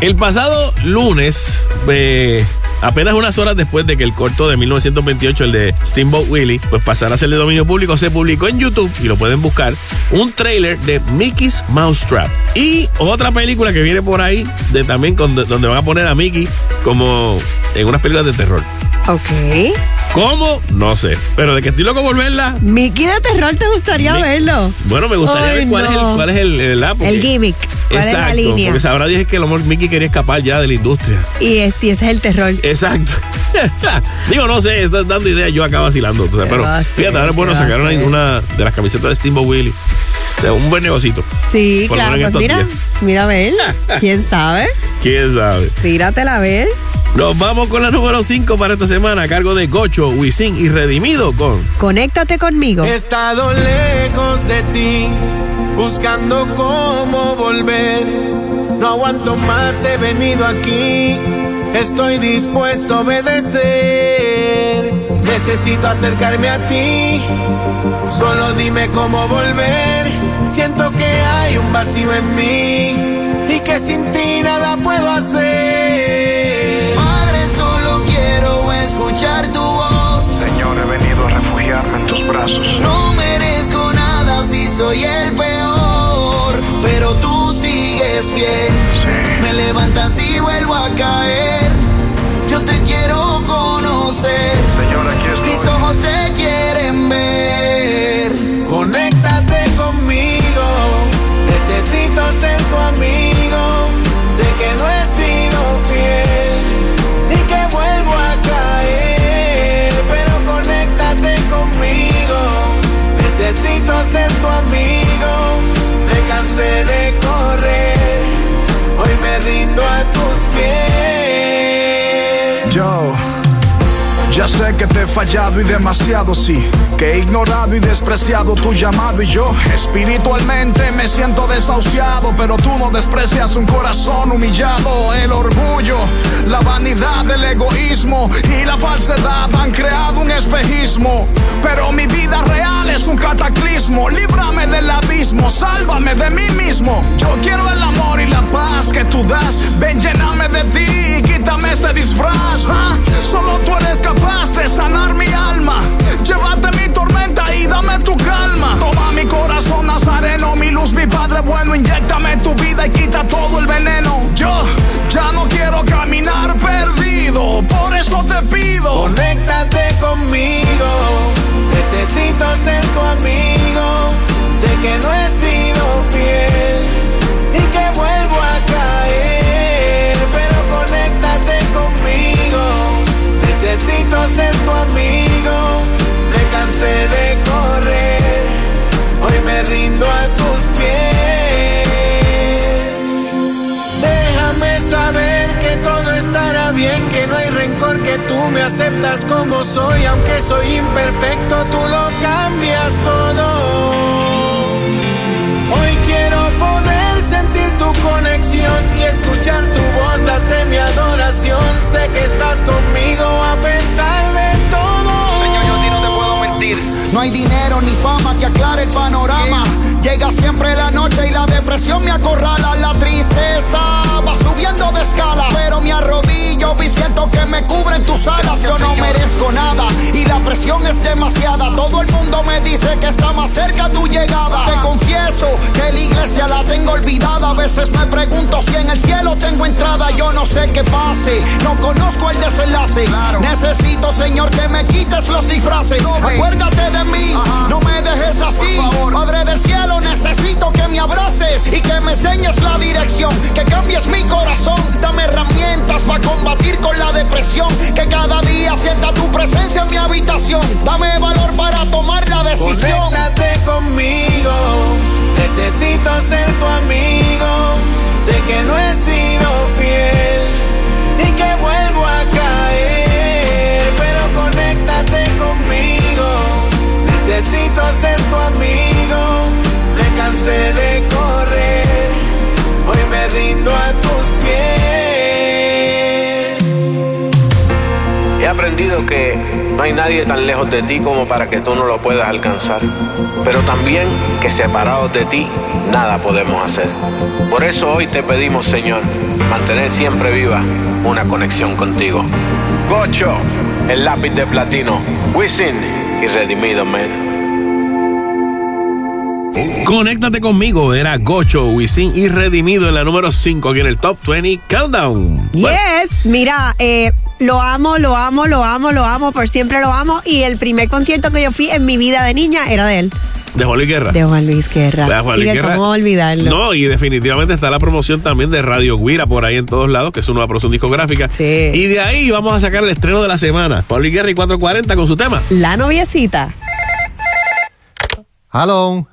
el pasado lunes, eh, apenas unas horas después de que el corto de 1928, el de Steamboat Willie, pues pasara a ser de dominio público, se publicó en YouTube, y lo pueden buscar, un trailer de Mickey's Mousetrap. Y otra película que viene por ahí, de también donde van a poner a Mickey como en unas películas de terror. Ok. ¿Cómo? No sé. Pero de que estoy loco por verla, Mickey de terror, ¿te gustaría verlo? bueno, me gustaría Ay, ver cuál, es el, cuál es el, el, El gimmick. ¿Cuál es la Exacto, línea? Porque sabrá Dios que a lo mejor Mickey quería escapar ya de la industria. Y es, sí, ese es el terror. Exacto. Digo, no sé, estoy dando ideas yo acá vacilando. tú sabes, ¿Qué pero fíjate, ahora es bueno ¿Qué va a sacar una, de las camisetas de Steamboat Willie. De un buen negocito. Sí, Por claro. Pues mira, días. mira a ver. ¿Quién sabe? ¿Quién sabe? Tíratela a ver. Nos vamos con la número 5 para esta semana a cargo de Gocho. Wisin y Redimido con Conéctate conmigo. He estado lejos de ti, buscando cómo volver. No aguanto más, he venido aquí. Estoy dispuesto a obedecer. Necesito acercarme a ti. Solo dime cómo volver. Siento que hay un vacío en mí y que sin ti nada puedo hacer. Soy el peor, pero tú sigues fiel. Me levantas y vuelvo a caer. Yo te quiero conocer. Señor, aquí estoy. Mis ojos te quieren ver. Conéctate conmigo, necesito ser tu amigo. Sé que no he Necesito ser tu amigo, me cansé de Ya sé que te he fallado y demasiado sí, que he ignorado y despreciado tu llamado y yo espiritualmente me siento desahuciado, pero tú no desprecias un corazón humillado, el orgullo, la vanidad, el egoísmo y la falsedad han creado un espejismo, pero mi vida real es un cataclismo, líbrame del sálvame de mí mismo, yo quiero el amor y la paz que tú das, ven lléname de ti y quítame este disfraz, ¿ah? solo tú eres capaz de sanar mi alma. Llévate mi tormenta y dame tu calma. Toma mi corazón nazareno, mi luz, mi padre bueno. Inyectame tu vida y quita todo el veneno. Yo ya no quiero caminar perdido, por eso te pido. Conéctate conmigo, necesito ser tu amigo. Sé que no he sido fiel y que vuelvo a caer, pero conéctate conmigo. Necesito ser tu amigo, me cansé de correr, hoy me rindo a tus pies. Déjame saber que todo estará bien, que no hay rencor, que tú me aceptas como soy, aunque soy imperfecto, tú lo cambias todo. Quiero poder sentir tu conexión y escuchar tu voz, date mi adoración. Sé que estás conmigo a pesar de todo. Señor, yo a ti no te puedo mentir. No hay dinero ni fama que aclare el panorama. Llega siempre la noche y la depresión me acorrala. La tristeza va subiendo de escala. Pero me arrodillo y siento que me cubren tus alas. Yo no merezco nada y la presión es demasiada. Todo el mundo me dice que está más cerca tu llegada. Te confieso que la iglesia la tengo olvidada. A veces me pregunto si en el cielo tengo entrada. Yo no sé qué pase. No conozco el desenlace. Necesito, Señor, que me quites los disfraces. Acuérdate de mí. No me dejes así. Padre del cielo, necesito que me abraces y que me enseñes la dirección. Que cambies mi corazón. Dame herramientas para combatir con la depresión. Que cada día sienta tu presencia en mi habitación. Dame valor para tomar la decisión. Conéctate conmigo, necesito ser tu amigo. Sé que no he sido fiel y que vuelvo a caer, pero conéctate conmigo. Necesito ser tu amigo, de correr, hoy me rindo a tus pies. He aprendido que no hay nadie tan lejos de ti como para que tú no lo puedas alcanzar, pero también que separados de ti nada podemos hacer. Por eso hoy te pedimos, Señor, mantener siempre viva una conexión contigo. Gocho, el lápiz de platino, Wisin y Redimido Man. Conéctate conmigo, era Gocho, Wisin y Redimido en la número 5 aquí en el Top 20 Countdown. Bueno, Yes, mira, eh, lo amo, lo amo, lo amo, lo amo, por siempre lo amo. Y el primer concierto que yo fui en mi vida de niña era de él, de Juan Luis Guerra. de Juan Luis Guerra. De Juan y Luis de Guerra. cómo olvidarlo. No, y definitivamente está la promoción también de Radio Guira por ahí en todos lados, que es una nueva producción discográfica. Y de ahí vamos a sacar el estreno de la semana. Juan Luis Guerra y 440 con su tema. La noviecita. Hello.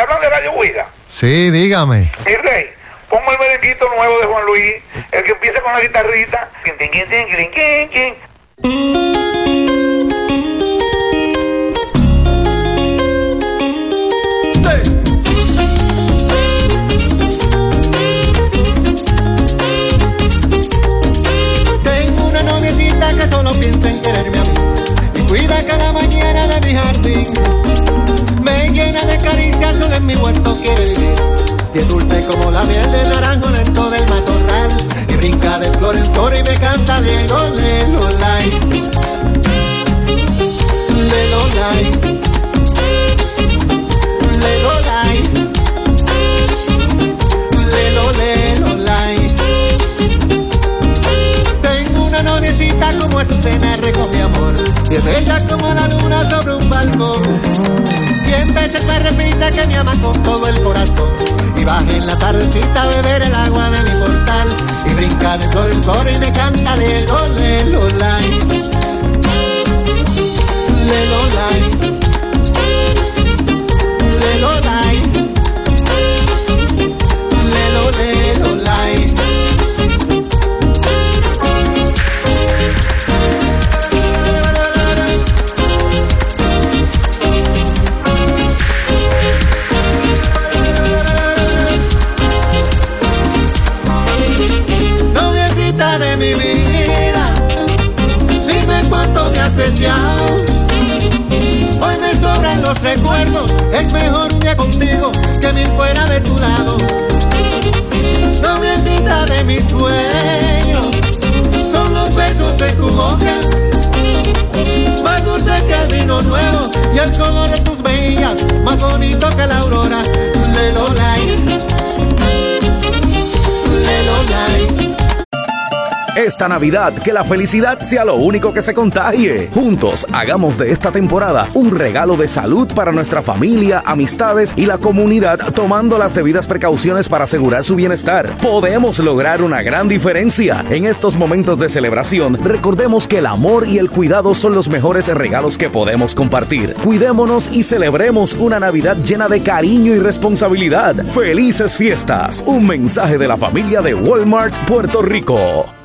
Buenas. ¿Me hablan de Radio Guira? Sí, dígame. Mi rey, pongo el merenguito nuevo de Juan Luis, el que empieza con la guitarrita. Tengo una noviecita que solo piensa en quererme a mí y cuida cada mañana de mi jardín. Me llena de caricias, solo en mi huerto quiere vivir. Y es dulce como la miel de naranjo lento del matorral. Y brinca de flor en flor y me canta lelo, lelo, lai. Lelo, lai. Lelo, lai. Lelo, lelo, lai. Tengo una noviecita como Azucena rico mi amor Y es bella como la luna sobre un balcón. Cien veces me repite que me ama con todo el corazón. Y baja en la tardecita a beber el agua de mi portal. Y brinca de flor en flor y me canta lelo, lelo, lai Lelo, lai Lelo, lai sobran los recuerdos, es mejor día contigo que mil fuera de tu lado. Noviecita de mis sueños, son los besos de tu boca. Más dulce que el vino nuevo y el color de tus mejillas, más bonito que la aurora. Lelo, lai. Esta Navidad, que la felicidad sea lo único que se contagie. Juntos, hagamos de esta temporada un regalo de salud para nuestra familia, amistades y la comunidad, tomando las debidas precauciones para asegurar su bienestar. Podemos lograr una gran diferencia. En estos momentos de celebración, recordemos que el amor y el cuidado son los mejores regalos que podemos compartir. Cuidémonos y celebremos una Navidad llena de cariño y responsabilidad. Felices fiestas. Un mensaje de la familia de Walmart, Puerto Rico.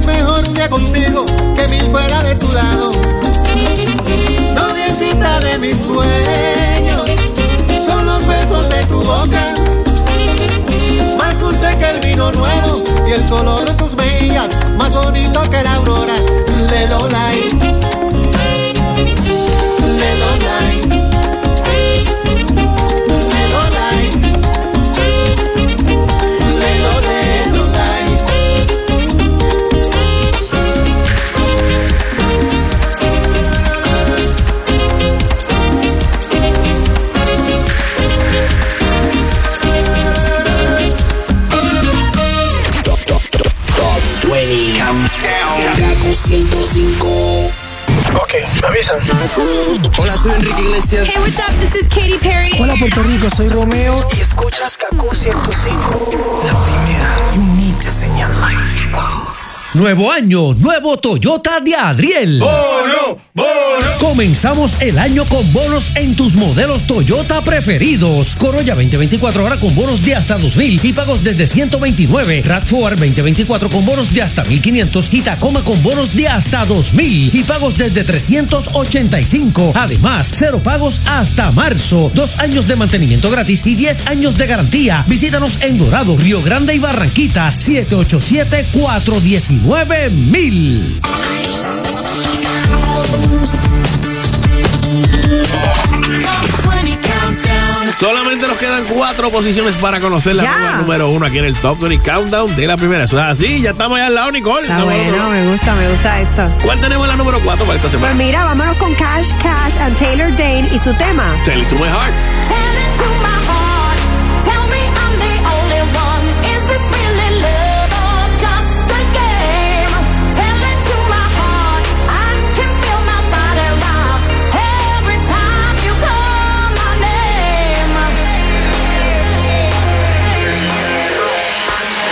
Es mejor día contigo que mil fuera de tu lado. Noviecita de mis sueños, son los besos de tu boca. Más dulce que el vino nuevo y el color de tus mejillas, más bonito que la aurora. Lelo, lai. Iglesias. Hey, what's up? This is Katy Perry. Hola, Puerto Rico, soy Romeo. Y escuchas Kaku 105. La primera. You need to señal life. Nuevo año, nuevo Toyota de Adriel. ¡Bono! ¡Bono! Comenzamos el año con bonos en tus modelos Toyota preferidos. Corolla 2024 ahora con bonos de hasta 2000 y pagos desde 129. RAV4 2024 con bonos de hasta 1500 y Tacoma con bonos de hasta 2000 y pagos desde 385. Además, cero pagos hasta marzo. Dos años de mantenimiento gratis y 10 años de garantía. Visítanos en Dorado, Río Grande y Barranquitas. 787 419 mil. Solamente nos quedan cuatro posiciones para conocer la nueva número uno aquí en el Top 20 Countdown de la primera. Eso es así, ya estamos allá al lado, Nicole. Está Estamos bueno, me gusta, me gusta esto. ¿Cuál tenemos en la número cuatro para esta Pues semana? mira, vámonos con Cash Cash and Taylor Dane y su tema. Tell it to my heart. Tell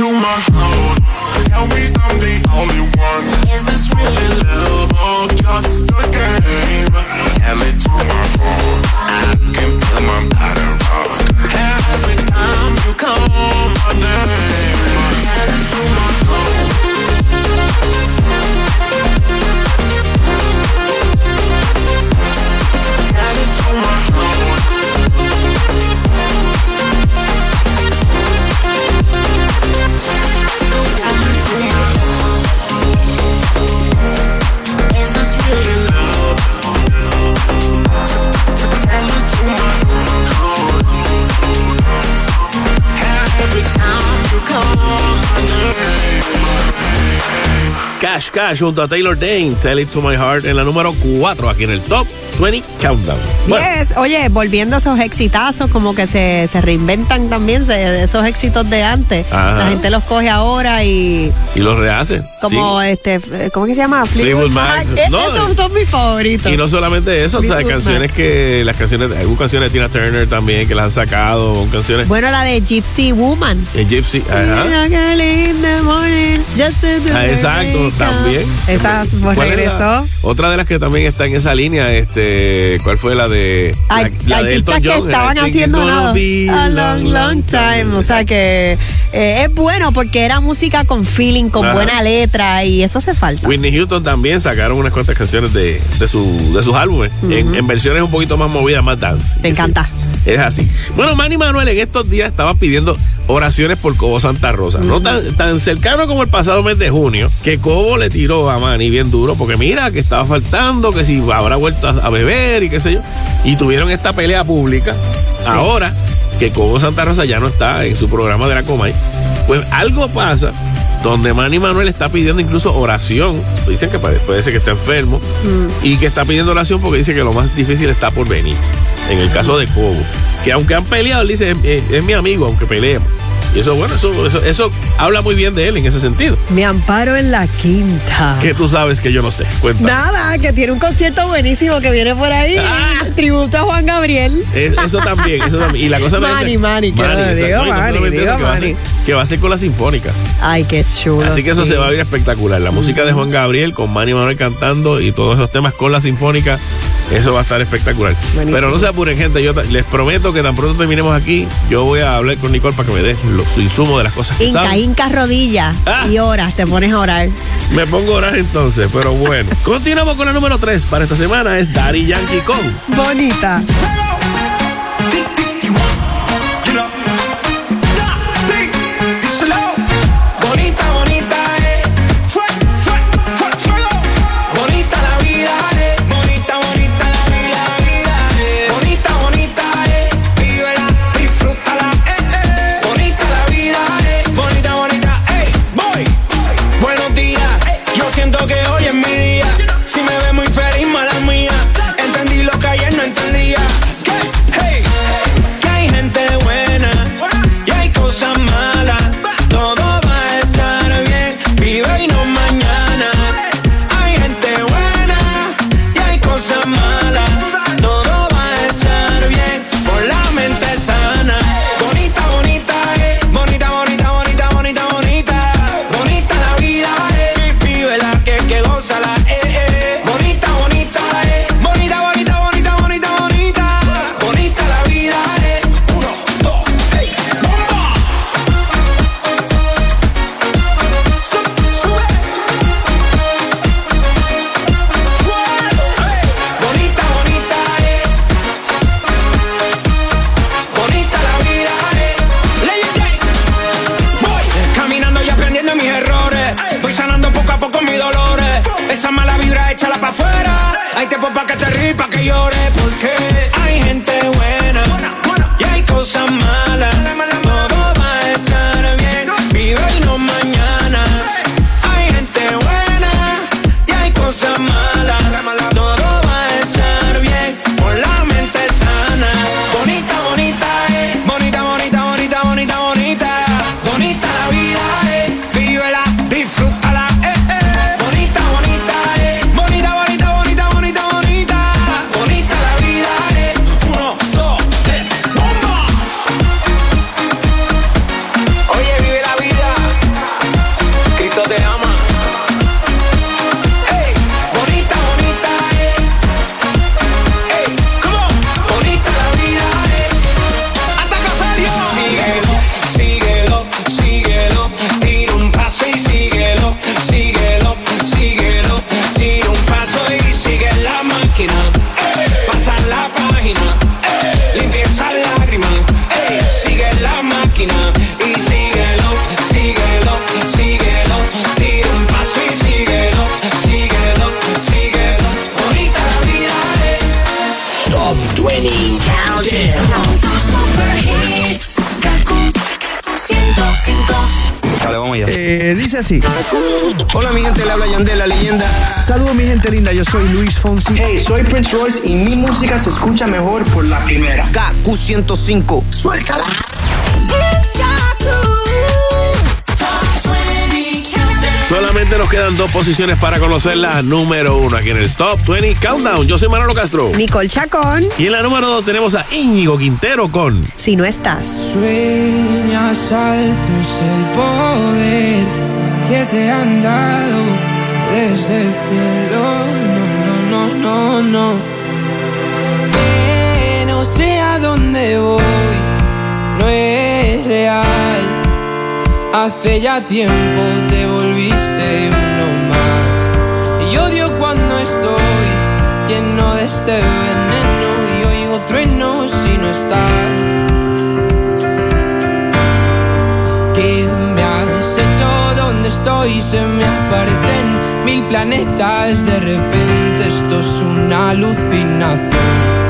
To my heart. Tell me I'm the only one. Is this really love or just a game? Tell it to my heart. I can feel my body rock every time you call my name. Tell it to my heart. Junto a Taylor Dane, Tell It to My Heart en la número 4 aquí en el Top 20 Countdown. Bueno, Yes, oye, volviendo a esos exitazos, como que se, se reinventan también se- esos éxitos de antes. Ajá. La gente los coge ahora y y lo rehace. como sí. este, ¿cómo que se llama? Fleetwood Mac. Eh, No, Esos son mis favoritos. Y no solamente eso, o sea, Fleetwood canciones que, las canciones, algunas canciones de Tina Turner también que las han sacado, canciones Bueno, la de Gypsy Woman. de Gypsy, ajá. Ah, exacto, it. También. Esa ¿Cuál es regresó. otra de las que también está en esa línea, este, ¿cuál fue la de la, la de Elton que John? estaban haciendo nada. A long, long time. O sea que eh, es bueno porque era música con feeling, con Ajá. buena letra y eso hace falta. Whitney Houston también sacaron unas cuantas canciones de, de, su, de sus álbumes en, en versiones un poquito más movidas, más dance. Me encanta. Es así. Bueno, Manny Manuel en estos días estaba pidiendo oraciones por Cobo Santa Rosa. No tan, tan cercano como el pasado mes de junio, que Cobo le tiró a Manny bien duro, porque mira que estaba faltando, que si habrá vuelto a, a beber y qué sé yo. Y tuvieron esta pelea pública. Ahora que Cobo Santa Rosa ya no está en su programa de la Comay, pues algo pasa donde Manny Manuel está pidiendo incluso oración. Dicen que puede, ser que esté enfermo y que está pidiendo oración porque dice que lo más difícil está por venir. En el caso de Cobo, que aunque han peleado, él dice, es, es- es mi amigo, aunque peleemos. Y eso, bueno, eso, eso, eso habla muy bien de él en ese sentido. Me amparo en la quinta. Que tú sabes que yo no sé. Cuenta. Nada, que tiene un concierto buenísimo que viene por ahí. Ah. Tributo a Juan Gabriel. Es- eso también, eso también. Y la cosa dice- Manny, que va a ser- con la Sinfónica. Ay, qué chulo. Así que eso sí. se va a ver espectacular. La música de Juan Gabriel con Manny Manuel cantando y todos esos temas con la Sinfónica. Eso va a estar espectacular. Buenísimo. Pero no se apuren, gente. Yo les prometo que tan pronto terminemos aquí, yo voy a hablar con Nicole para que me dé lo- su insumo de las cosas que Inca, sabe. Inca rodilla Ah. y horas, te pones a orar. Me pongo a orar entonces, pero bueno. Continuamos con la número 3 para esta semana. Es Daddy Yankee con. Bonita, KQ105. Suéltala. Solamente nos quedan dos posiciones para conocer la número uno aquí en el Top 20 Countdown. Yo soy Manolo Castro. Nicole Chacón. Y en la número dos tenemos a Íñigo Quintero con Si no estás. Sueñas alto es el poder que te han dado desde el cielo. No, no, no, no, no. No sé a dónde voy, no es real. Hace ya tiempo te volviste uno más. Y odio cuando estoy lleno de este veneno y oigo truenos si no estás. ¿Qué me has hecho? ¿Dónde estoy? Se me aparecen mil planetas. De repente esto es una alucinación.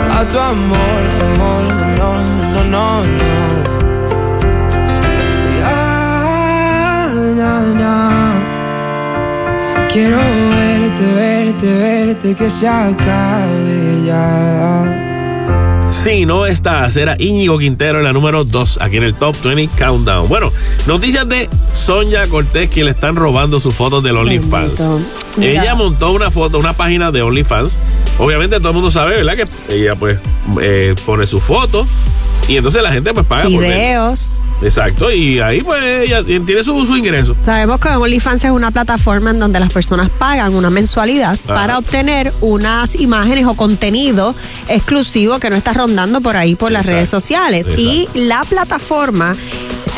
a tu amor, amor, no, no, no, no. Ya, na, na. Quiero verte, verte, verte, que se acabe ya. Si no estás, era Íñigo Quintero en la número 2, aquí en el Top 20 Countdown. Bueno, noticias de Sonia Cortés, que le están robando sus fotos del OnlyFans. Ella montó una foto, una página de OnlyFans. Obviamente todo el mundo sabe, ¿verdad? Que ella pues eh, pone su foto y entonces la gente pues paga por ver. Exacto, y ahí pues ella tiene su, su ingreso. Sabemos que OnlyFans es una plataforma en donde las personas pagan una mensualidad Ajá. para obtener unas imágenes o contenido exclusivo que no está rondando por ahí por las Exacto, redes sociales. Y la plataforma,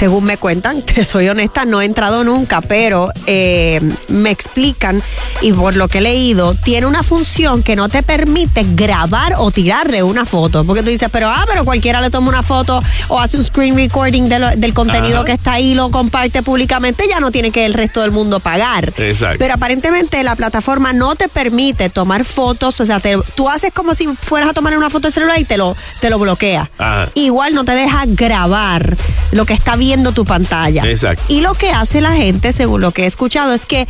según me cuentan, te soy honesta, no he entrado nunca, pero eh, me explican y por lo que he leído, tiene una función que no te permite grabar o tirarle una foto. Porque tú dices, pero ah, pero cualquiera le toma una foto o hace un screen recording de lo- del contenido Ajá. que está ahí y lo comparte públicamente, ya no tiene que el resto del mundo pagar. Exacto. Pero aparentemente la plataforma no te permite tomar fotos, o sea, te- tú haces como si fueras a tomar una foto de celular y te lo, te lo bloquea. Ajá. Igual no te deja grabar lo que está viendo tu pantalla. Exacto. Y lo que hace la gente, según lo que he escuchado, es que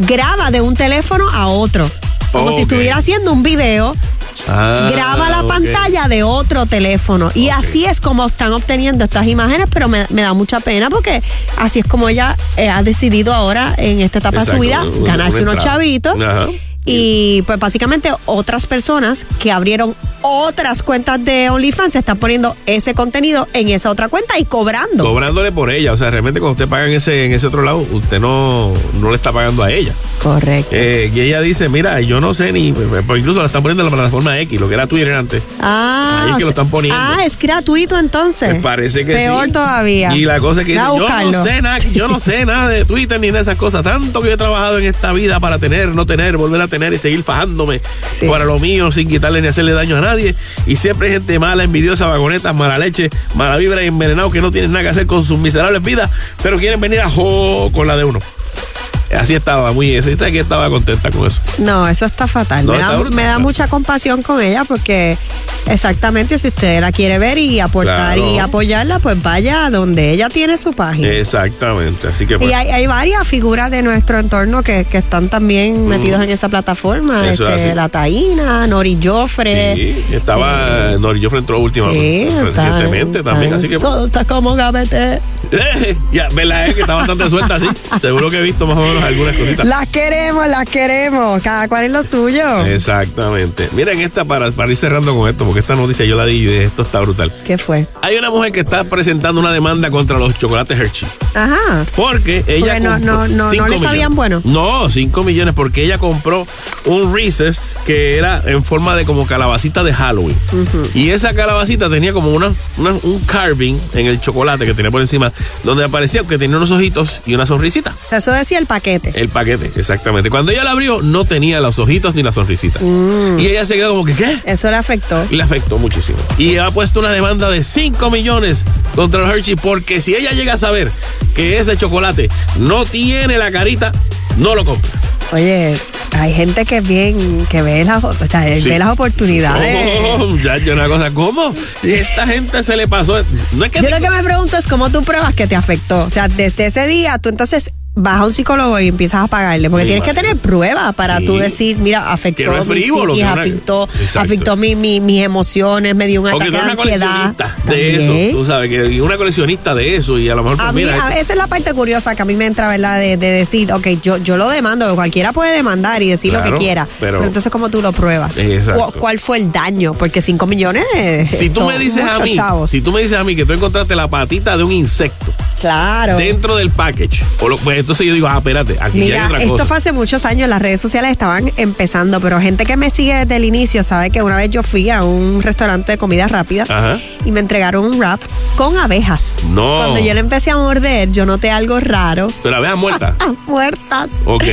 graba de un teléfono a otro. Como si estuviera haciendo un video, Ah, graba la pantalla de otro teléfono. Y así es como están obteniendo estas imágenes, pero me, me da mucha pena porque así es como ella eh, ha decidido ahora, en esta etapa de su vida, un- ganarse unos chavitos. Ajá. Y pues básicamente otras personas que abrieron otras cuentas de OnlyFans se están poniendo ese contenido en esa otra cuenta y cobrando. Cobrándole por ella. O sea, realmente cuando usted paga en ese, en ese otro lado, usted no, no le está pagando a ella. Correcto. Eh, y ella dice, mira, yo no sé ni, pues incluso la están poniendo en la plataforma X, lo que era Twitter antes. Ah, Ahí es que lo están poniendo. Ah, es gratuito entonces. Me parece que Peor sí. todavía. Y la cosa es que dice, yo no sé nada, yo no sé nada de Twitter ni de esas cosas. Tanto que yo he trabajado en esta vida para tener, no tener, volver a tener y seguir fajándome para lo mío sin quitarle ni hacerle daño a nadie. Y siempre hay gente mala, envidiosa, vagonetas, mala leche, mala vibra y envenenados que no tienen nada que hacer con sus miserables vidas, pero quieren venir a jo con la de uno. Así estaba, muy esa que estaba contenta con eso. No, eso está fatal. No, me, está da, brutal. me da mucha compasión con ella porque exactamente si usted la quiere ver y aportar Claro. y apoyarla, pues vaya donde ella tiene su página. Exactamente. Así que Y pues, hay, hay varias figuras de nuestro entorno que, que están también metidos en esa plataforma. Mm. Eso es Este, la Taína, Nori Joffre. sí, estaba Nori Joffre entró última Sí, está- recientemente también, así que Solta como gavete. ya, ¿verdad? Es que está bastante suelta así. Seguro que he visto más o menos algunas cositas. Las queremos, las queremos. Cada cual es lo suyo. Exactamente. Miren esta para, para ir cerrando con esto, porque esta noticia yo la di y de esto está brutal. ¿Qué fue? Hay una mujer que está presentando una demanda contra los chocolates Hershey. Ajá. Porque ella Porque no- no- no- no le sabían bueno. No, 5 millones porque ella compró un Reese's que era en forma de como calabacita de Halloween. Y esa calabacita tenía como una, una- un carving en el chocolate que tenía por encima, donde aparecía que tenía unos ojitos y una sonrisita. Eso decía el paquete. El paquete, exactamente. Cuando ella la abrió, no tenía los ojitos ni la sonrisita. Mm. Y ella se quedó como que, ¿qué? Eso le afectó. Y le afectó muchísimo. Y ha puesto una demanda de 5 millones contra los Hershey porque si ella llega a saber que ese chocolate no tiene la carita, no lo compra. Oye, hay gente que bien, que ve las, o sea, Sí. ve las oportunidades. Oh, ya, ya una cosa, ¿cómo? Esta gente se le pasó. No es que Yo lo que me pregunto es cómo tú pruebas que te afectó. O sea, desde ese día tú entonces vas a un psicólogo y empiezas a pagarle, porque tienes que tener pruebas para Sí. tú decir, mira, afectó Que no es mi frívolo, psiquis, que una- afectó, afectó mi, mi- mis emociones, me dio un ataque de ansiedad. de eso, tú sabes, que una coleccionista de eso y a lo mejor, pues, A mí, mira, a- esa es la parte curiosa que a mí me entra, ¿verdad? De, de decir, ok, yo, yo lo demando, cualquiera puede demandar y decir lo que quiera. pero- Pero, entonces, ¿cómo tú lo pruebas? Exacto. ¿Cu- ¿Cuál fue el daño? Porque 5 millones. si tú me dices a mí, chavos. si tú me dices a mí que tú encontraste la patita de un insecto Claro. dentro del package, o lo- pues entonces yo digo, ah, espérate, aquí ya hay Mira, otra esto cosa. fue hace muchos años, las redes sociales estaban empezando, pero gente que me sigue desde el inicio sabe que una vez yo fui a un restaurante de comida rápida Ajá. y me entregaron un wrap con abejas. No. Cuando yo le empecé a morder, yo noté algo raro. Pero abejas muertas. Muertas. ok.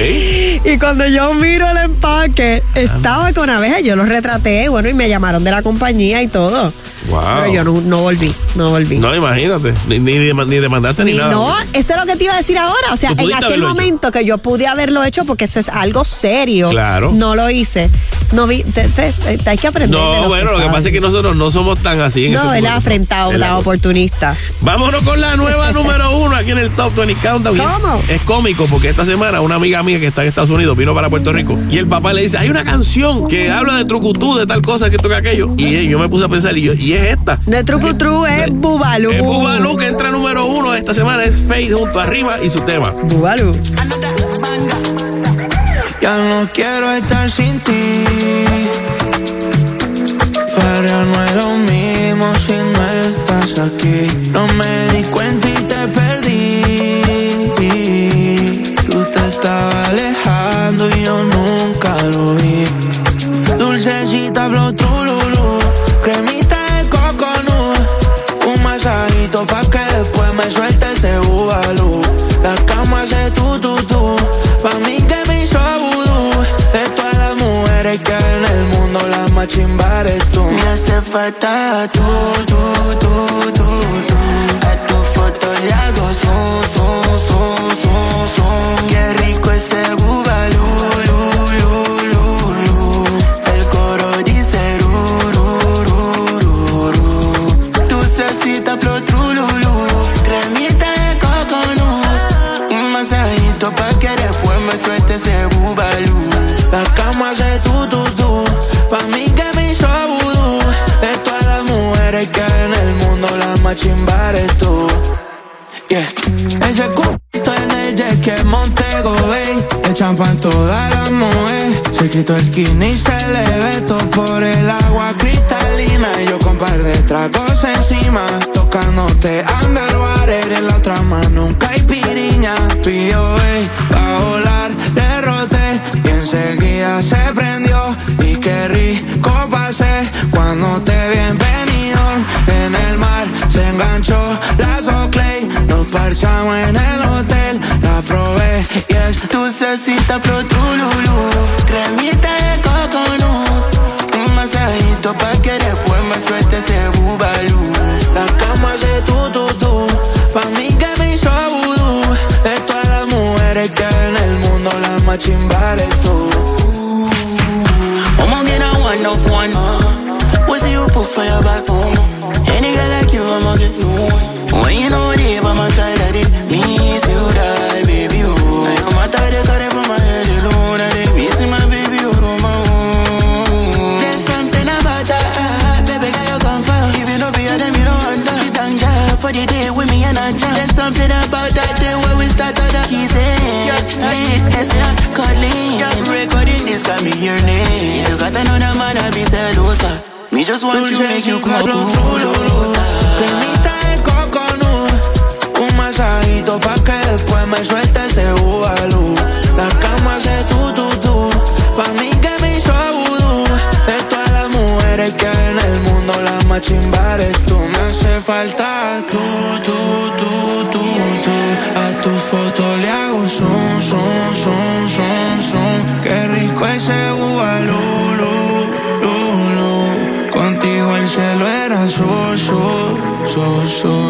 Y cuando yo miro el empaque, estaba con abejas, yo los retraté, bueno, y me llamaron de la compañía y todo. Wow. Pero yo no, no volví, no volví. No, imagínate. Ni, ni, ni demandaste ni, Ni- nada. no, eso es lo que te iba a decir ahora. O sea, en aquel hecho. momento que yo pude haberlo hecho porque eso es algo serio. Claro. No lo hice. No vi, te- te- te- hay que aprender. de No, bueno, lo que pasa es que nosotros no somos tan así en No, él ha afrentado, Es la oportunista. Vámonos con la nueva número uno aquí en el Top 20 Countdown. Es- ¿Cómo? Es, cómico porque esta semana una amiga mía que está en Estados Unidos vino para Puerto Rico y el papá le dice, hay una canción que habla de trucutú, de tal cosa, que toca aquello. Y yo me puse a pensar, y, yo, y es esta. No es trucutru, es bubalú. Es Bubalú que entra número uno esta semana, es Faith junto arriba y su tema. Bubalú. Ya no quiero estar sin ti. Para no es lo mismo si no estás aquí. No me di cuenta falta tú, tú, tú, tú, tú. A tu foto le hago son, son, son, son, son. Qué rico ese bubalú. El coro dice ru, ru, ru, ru, ru. Dulcecita flor trululú, cremita de coconut. Un masajito pa' que después me suelte ese bubalú. La ese culito en el jet que Montego Bay. Le champan toda la mujer. Se quitó el skinny y se le ve por el agua cristalina. Y yo con par de tragos encima. Tocándote underwater en la otra mano. Nunca hay piriña. Pío, ey, pa' volar, derroté. Y enseguida se prendió. Y qué rico pasé cuando te vi en En el mar se enganchó parchamos en el hotel, la probé y es dulcecita pero trululú. Just want you, make you come Cremita de coconut. Un masajito pa' que después me suelte ese bubalú La cama hace tu tu tu Pa' mí que me hizo vudú. De todas las mujeres que hay en el mundo La más chimba eres tú. Me hace falta tú, tú, tú, tú, tú A tu foto le hago zoom, zoom, zoom, zoom, zoom. Qué rico ese bubalú, sol, sol,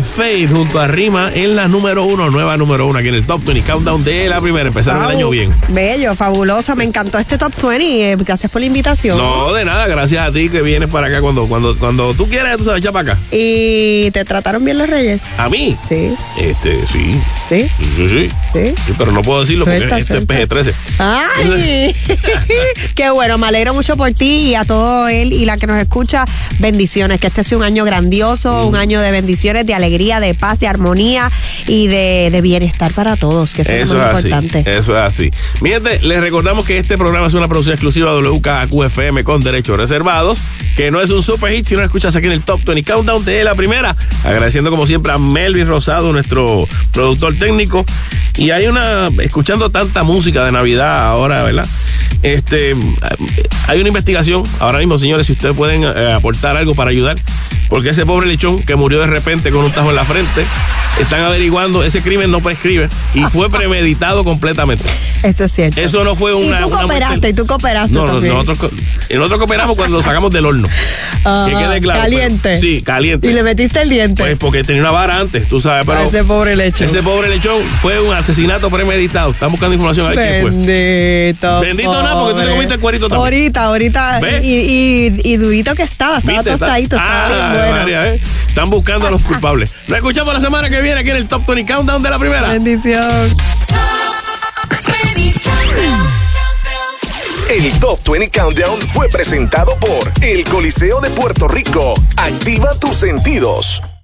Faith junto a Rima en la número uno, nueva número uno aquí en el Top 20 Countdown de la primera. Empezaron el año bien. Bello, fabuloso. Me encantó este top 20. eh, Gracias por la invitación. No, de nada, gracias a ti que vienes para acá cuando, cuando, cuando tú quieras, tú sabes, echa para acá. ¿Y te trataron bien los reyes? ¿A mí? Sí. Este, sí. ¿Sí? Sí, sí. Sí. Sí, pero no puedo decirlo Suelta, porque este suelta. es PG-13. ¡Ay! Qué bueno, me alegro mucho por ti y a todo él y la que nos escucha. Bendiciones, que este sea un año grandioso, Mm. un año de bendiciones, de alegría, de paz, de armonía y de, de bienestar para todos, que eso, es lo Eso más importante. Eso es así. Miren, les recordamos que este programa es una producción exclusiva de WKQFM con derechos reservados, que no es un super hit si no escuchas aquí en el Top 20 Countdown de la primera. Agradeciendo como siempre a Melvin Rosado, nuestro productor técnico. Y hay una, escuchando tanta música de Navidad ahora, ¿verdad? Este, hay una investigación ahora mismo, señores, si ustedes pueden eh, aportar algo para ayudar, porque ese pobre lechón que murió de repente con un tajo en la frente, están averiguando, ese crimen no prescribe y fue premeditado completamente. Eso es cierto. Eso no fue una. y tú cooperaste, y tú cooperaste No, no, también. nosotros, co- nosotros cooperamos cuando lo sacamos del horno. Ajá, que quede claro. Caliente. pero- sí, caliente. Y le metiste el diente. Pues porque tenía una vara antes, tú sabes, pero. A ese pobre lechón. Ese pobre lechón fue un asesinato premeditado. Están buscando información a ver quién fue. Bendito. Bendito nada, porque tú te comiste el cuerito también. Ahorita, ahorita. ¿Ves? Y, y, y durito que estaba, estaba ¿Viste? Tostadito, Ah, bueno. María, ¿eh? Están buscando a los culpables. Nos escuchamos la semana que viene aquí en el Top 20 Countdown de la primera. Bendición. El Top 20 Countdown fue presentado por El Coliseo de Puerto Rico. Activa tus sentidos.